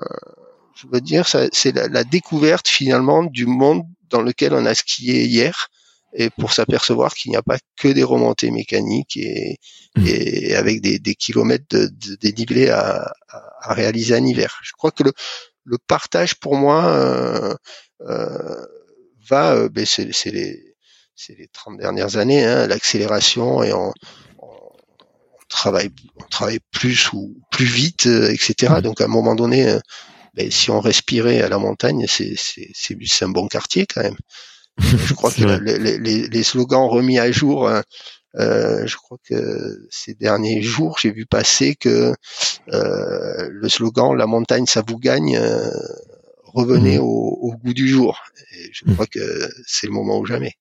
Speaker 2: je veux dire, c'est la, la, découverte finalement du monde dans lequel on a skié hier et pour s'apercevoir qu'il n'y a pas que des remontées mécaniques et, mmh. et avec des, des, kilomètres de, de dénivelé à, à, réaliser en hiver. Je crois que le, le partage pour moi euh, euh, va, euh, ben c'est les c'est les 30 dernières années, hein, l'accélération et on, on, travaille, on travaille plus ou plus vite, euh, etc. Donc à un moment donné, euh, ben, si on respirait à la montagne, c'est c'est un bon quartier quand même. je crois que les, les, les, slogans remis à jour, hein, euh, je crois que ces derniers jours, j'ai vu passer que euh, le slogan "La montagne, ça vous gagne" euh, revenait mmh. au, au, goût du jour. Et je mmh. crois que c'est le moment ou jamais.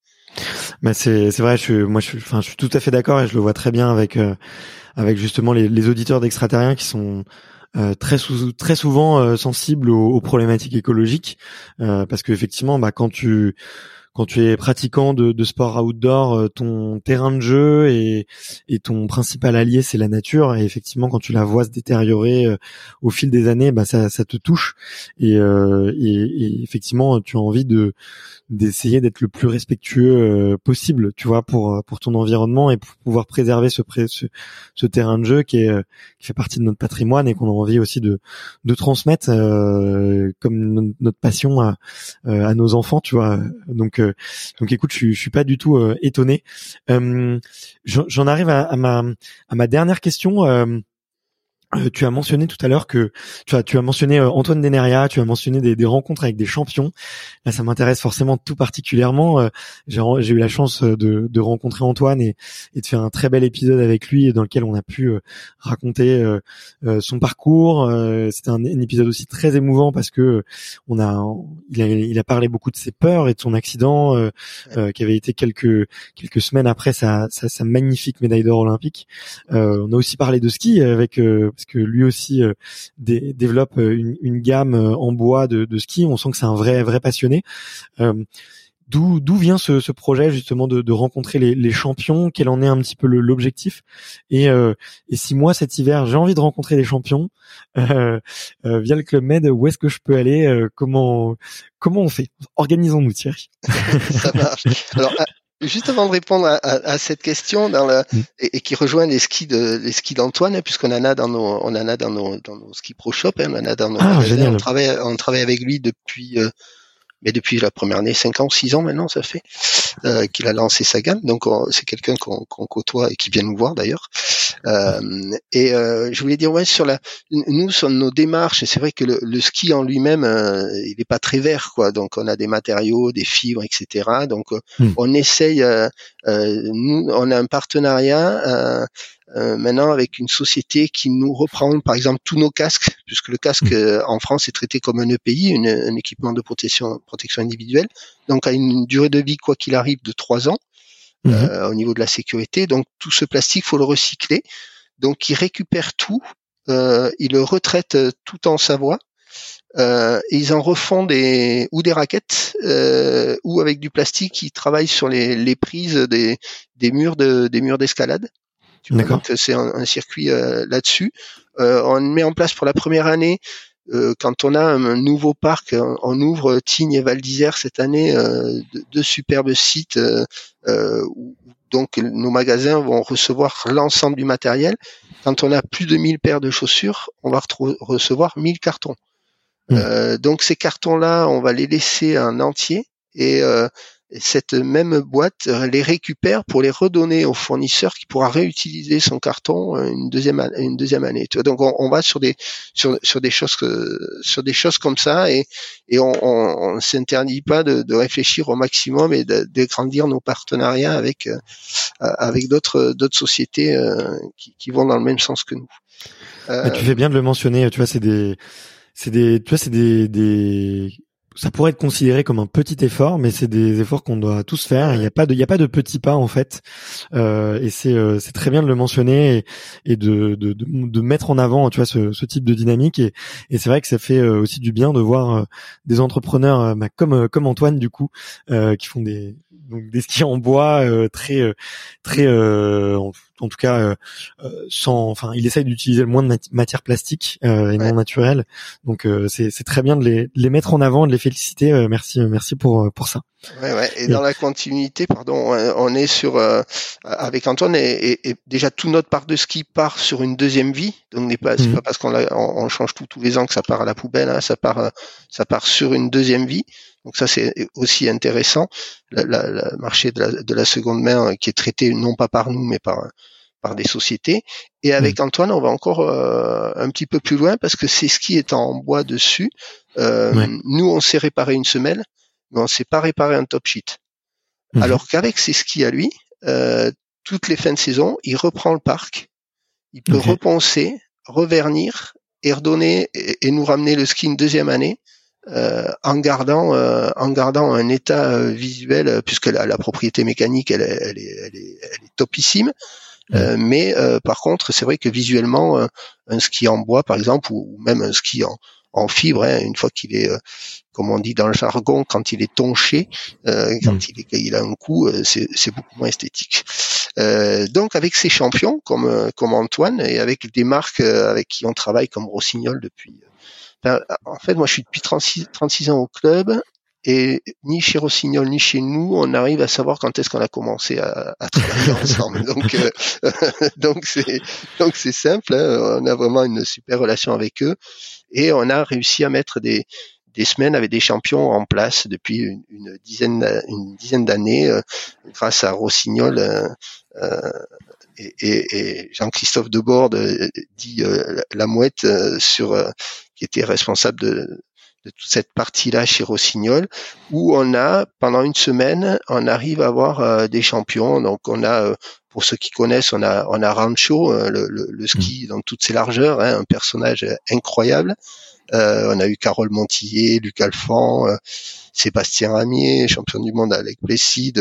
Speaker 1: Bah c'est c'est vrai, je suis, moi je suis, enfin je suis tout à fait d'accord et je le vois très bien avec euh, avec justement les, les auditeurs d'extraterriens qui sont euh, très très souvent euh, sensibles aux, aux, problématiques écologiques. Parce que effectivement bah quand tu quand tu es pratiquant de, de sport outdoor, euh, ton terrain de jeu et, ton principal allié c'est la nature. Et effectivement, quand tu la vois se détériorer euh, au fil des années, bah ça, ça te touche. Et, euh, et, et, effectivement, tu as envie de d'essayer d'être le plus respectueux possible, tu vois, pour pour ton environnement et pour pouvoir préserver ce, ce, ce terrain de jeu qui est qui fait partie de notre patrimoine et qu'on a envie aussi de de transmettre comme notre passion à, à nos enfants, tu vois. Donc donc écoute, je, je suis pas du tout euh, étonné. Euh, j'en arrive à ma dernière question. Euh, tu as mentionné tout à l'heure que tu as tu as mentionné euh, Antoine Deneria, tu as mentionné des, des rencontres avec des champions. Là, ça m'intéresse forcément tout particulièrement. Euh, j'ai eu la chance de, de rencontrer Antoine et, et, de faire un très bel épisode avec lui dans lequel on a pu raconter son parcours. C'était un, un, épisode aussi très émouvant parce que on a il, a il a parlé beaucoup de ses peurs et de son accident qui avait été quelques quelques semaines après sa, sa, sa magnifique médaille d'or olympique. on a aussi parlé de ski avec parce que lui aussi euh, développe euh, une, gamme euh, en bois de, ski. On sent que c'est un vrai vrai passionné. D'où d'où vient ce, projet justement de, rencontrer les, champions? Quel en est un petit peu l'objectif? Et, et si moi cet hiver j'ai envie de rencontrer des champions via le club Med, où est-ce que je peux aller Comment comment on fait? Organisons-nous Thierry.
Speaker 2: Ça marche. Juste avant de répondre à, à, cette question, dans le, mm. et, qui rejoint les skis de les skis d'Antoine, puisqu'on en a dans nos on en a dans nos dans nos ski pro shop, hein, on en a dans nos
Speaker 1: ah,
Speaker 2: on travaille on travaille avec lui depuis euh, mais depuis la première année, 5 ans, 6 ans maintenant, ça fait euh, qu'il a lancé sa gamme. Donc c'est quelqu'un qu'on côtoie et qui vient nous voir d'ailleurs. Euh, et euh, je voulais dire ouais sur la, nous sur nos démarches, c'est vrai que le, ski en lui-même, euh, il n'est pas très vert quoi. Donc on a des matériaux, des fibres, etc. Donc hmm. on essaye. Nous, on a un partenariat euh, maintenant avec une société qui nous reprend par exemple tous nos casques, puisque le casque euh, en France est traité comme un EPI, un équipement de protection, protection individuelle, donc à une durée de vie quoi qu'il arrive de trois ans mmh. euh, au niveau de la sécurité. Donc tout ce plastique faut le recycler. Donc ils récupèrent tout, ils le retraitent tout en Savoie. Euh, et ils en refont des ou des raquettes ou avec du plastique ils travaillent sur les, les prises des, des murs de des murs d'escalade donc c'est un, circuit euh, là-dessus. Euh, on met en place pour la première année euh, quand on a un nouveau parc, on ouvre Tignes et Val d'Isère cette année, deux, superbes sites où donc nos magasins vont recevoir l'ensemble du matériel. Quand on a plus de 1000 paires de chaussures, on va recevoir 1000 cartons. Mmh. donc ces cartons-là, on va les laisser en entier et cette même boîte les récupère pour les redonner au fournisseur qui pourra réutiliser son carton euh, une deuxième une deuxième année. Donc on, va sur des sur, sur des choses sur des choses comme ça et et on, on, s'interdit pas de, de, réfléchir au maximum et de, grandir nos partenariats avec euh, avec d'autres d'autres sociétés euh, qui, qui vont dans le même sens que nous.
Speaker 1: tu fais bien de le mentionner. Tu vois, c'est des c'est des tu vois c'est des, des ça pourrait être considéré comme un petit effort, mais c'est des efforts qu'on doit tous faire. Il n'y a pas de, il y a pas de petits pas en fait, euh, et c'est euh, c'est très bien de le mentionner et, de, de, de, de, mettre en avant, tu vois, ce, ce type de dynamique. Et, et c'est vrai que ça fait euh, aussi du bien de voir euh, des entrepreneurs bah, comme comme Antoine du coup, qui font des donc des skis en bois très très tout cas euh, euh, sans enfin il essaye d'utiliser le moins de matière plastique euh, et non naturelle. Donc c'est c'est très bien de les, de les mettre en avant de les féliciter. Merci merci pour pour ça
Speaker 2: Ouais, ouais. Et dans la continuité, pardon, on est sur avec Antoine et, et, déjà tout notre parc de ski part sur une deuxième vie. Donc n'est pas mhm. pas parce qu'on on, change tout tous les ans que ça part à la poubelle. Hein, ça part ça part sur une deuxième vie. Donc ça c'est aussi intéressant. Le marché de la, de la seconde main qui est traité non pas par nous mais par par des sociétés. Et avec Antoine, on va encore euh, un petit peu plus loin parce que c'est ce qui est en bois dessus. Euh, nous, on s'est réparé une semelle, mais on s'est pas réparé un top sheet. Mhm. Alors qu'avec ses skis à lui, euh, toutes les fins de saison, il reprend le parc, il peut repenser, revernir et redonner et, nous ramener le ski une deuxième année. en gardant en gardant un état visuel puisque la, la, propriété mécanique elle, elle, est, elle, est, elle est topissime euh, mais euh, par contre, c'est vrai que visuellement, euh, un ski en bois, par exemple, ou, même un ski en, en fibre, hein, une fois qu'il est, comme on dit dans le jargon, quand il est tonché, quand mm. il, est, il a un coup, c'est beaucoup moins esthétique. donc avec ces champions comme, comme Antoine et avec des marques avec qui on travaille comme Rossignol depuis... en fait, moi je suis depuis 36, 36 ans au club et ni chez Rossignol ni chez nous, on arrive à savoir quand est-ce qu'on a commencé à, à travailler ensemble. Donc, euh, donc c'est donc c'est simple. Hein. On a vraiment une super relation avec eux et on a réussi à mettre des des semaines avec des champions en place depuis une, dizaine une dizaine d'années euh, grâce à Rossignol. Euh, et, Jean-Christophe Debord dit la mouette sur qui était responsable de, de toute cette partie-là chez Rossignol, où on a, pendant une semaine, on arrive à avoir euh, des champions. Donc on a, euh, pour ceux qui connaissent, on a, on a Rancho, euh, le, le, ski mmh. dans toutes ses largeurs, hein, un personnage incroyable. on a eu Carole Montillet, Luc Alphand, Sébastien Ramier, champion du monde avec Plessis,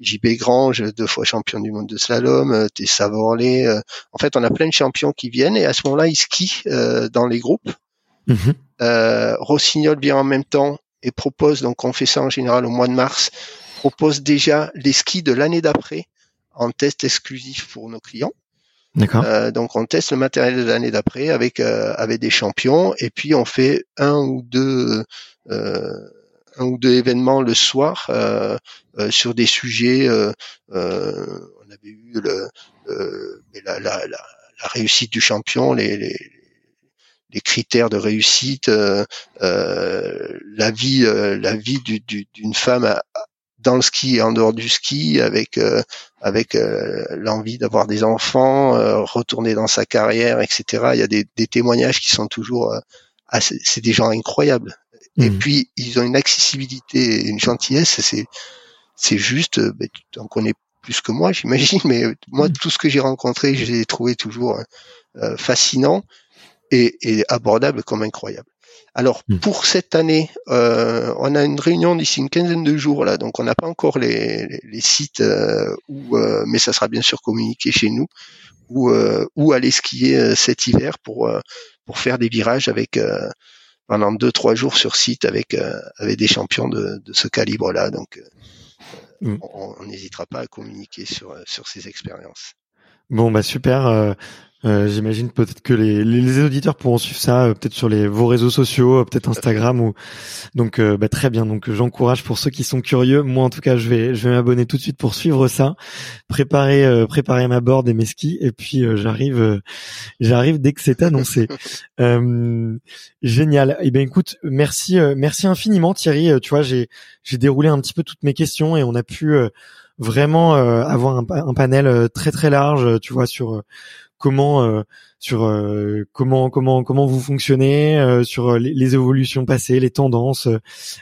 Speaker 2: JB Grange, deux fois champion du monde de slalom, Tessa Vorley. en fait, on a plein de champions qui viennent et à ce moment-là, ils skient dans les groupes. Mmh euh, Rossignol vient en même temps et propose, donc on fait ça en général au mois de mars, propose déjà les skis de l'année d'après en test exclusif pour nos clients. D'accord. Euh, donc on teste le matériel de l'année d'après avec euh, avec des champions et puis on fait un ou deux euh, un ou deux événements le soir euh, euh, sur des sujets. on avait eu le, la, la, la, la, réussite du champion, les, les, les critères de réussite, euh, euh, la vie, euh, la vie d'une femme dans le ski et en dehors du ski, avec avec l'envie d'avoir des enfants, retourner dans sa carrière, etc. Il y a des, témoignages qui sont toujours, assez, c'est des gens incroyables. Et mmh. puis ils ont une accessibilité, une gentillesse, c'est c'est juste, ben, tu en connais plus que moi, j'imagine, mais moi, mmh. tout ce que j'ai rencontré, je les trouvé toujours euh, fascinants et, abordable comme incroyable. Alors hmm. pour cette année, euh, on a une réunion d'ici une quinzaine de jours là, donc on n'a pas encore les, sites euh, où, euh, mais ça sera bien sûr communiqué chez nous où, où aller skier cet hiver pour pour faire des virages avec pendant deux trois jours sur site avec avec des champions de, ce calibre là. Donc hmm. on n'hésitera pas à communiquer sur sur ces expériences.
Speaker 1: Bon bah super. Euh, j'imagine peut-être que les, les, auditeurs pourront suivre ça, euh, peut-être sur les vos réseaux sociaux, euh, peut-être Instagram ou donc bah, très bien. Donc j'encourage pour ceux qui sont curieux. Moi en tout cas, je vais je vais m'abonner tout de suite pour suivre ça, préparer préparer ma board et mes skis et puis j'arrive j'arrive dès que c'est annoncé. génial. Et eh ben écoute, merci merci infiniment Thierry. Tu vois, j'ai j'ai déroulé un petit peu toutes mes questions et on a pu vraiment avoir un, un, panel très très large, tu vois sur comment euh, sur euh, comment comment comment vous fonctionnez, euh, sur les, évolutions passées, les tendances,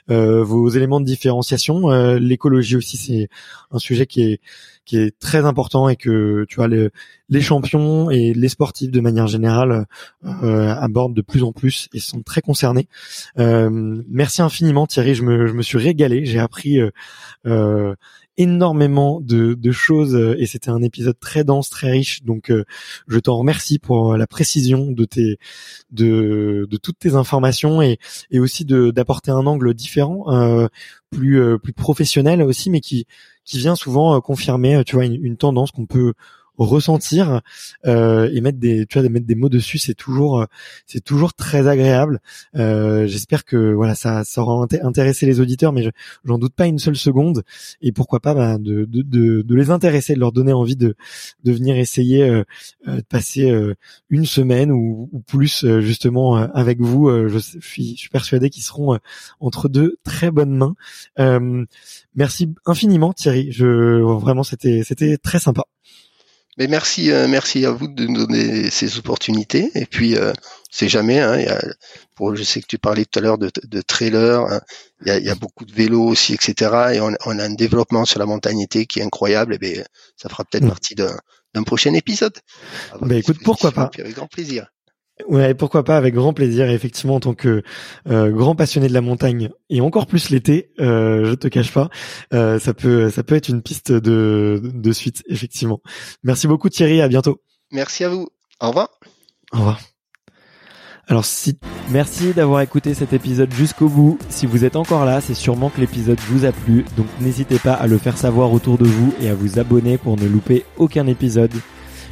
Speaker 1: vos éléments de différenciation. L'écologie aussi, c'est un sujet qui est qui est très important et que tu vois les champions et les sportifs de manière générale abordent de plus en plus et sont très concernés. merci infiniment Thierry, je me, je me suis régalé, j'ai appris énormément de, de choses euh, et c'était un épisode très dense, très riche. Donc, euh, je t'en remercie pour euh, la précision de tes, de, de toutes tes informations et, et aussi d'apporter un angle différent, plus plus professionnel aussi, mais qui qui vient souvent confirmer, tu vois, une tendance qu'on peut ressentir euh, et mettre des tu vois mettre des mots dessus c'est toujours euh, c'est toujours très agréable. Euh, j'espère que voilà ça ça aura intéressé les auditeurs mais j'en doute pas une seule seconde. Et pourquoi pas bah, de, de, de, de, les intéresser de leur donner envie de de venir essayer de passer une semaine ou, ou plus justement avec vous. Je suis je suis persuadé qu'ils seront entre deux très bonnes mains. Merci infiniment Thierry. Je vraiment c'était c'était très sympa
Speaker 2: mais merci, euh, merci à vous de nous donner ces opportunités. Et puis, euh, c'est jamais. Hein, y a, pour, je sais que tu parlais tout à l'heure de, de trailer. Hein, il, y a, y, a, beaucoup de vélos aussi, etc. Et on, on, a un développement sur la montagnité qui est incroyable. Et bien, ça fera peut-être mm. partie d'un prochain épisode.
Speaker 1: Ben écoute, pourquoi pas
Speaker 2: Avec grand plaisir.
Speaker 1: Ouais, pourquoi pas, avec grand plaisir. effectivement, en tant que euh, grand passionné de la montagne et encore plus l'été, euh, je te cache pas, euh, ça peut ça peut être une piste de de suite, effectivement. Merci beaucoup Thierry, à bientôt.
Speaker 2: Merci à vous. Au revoir.
Speaker 1: Au revoir. Alors si merci d'avoir écouté cet épisode jusqu'au bout. Si vous êtes encore là, c'est sûrement que l'épisode vous a plu, donc n'hésitez pas à le faire savoir autour de vous et à vous abonner pour ne louper aucun épisode.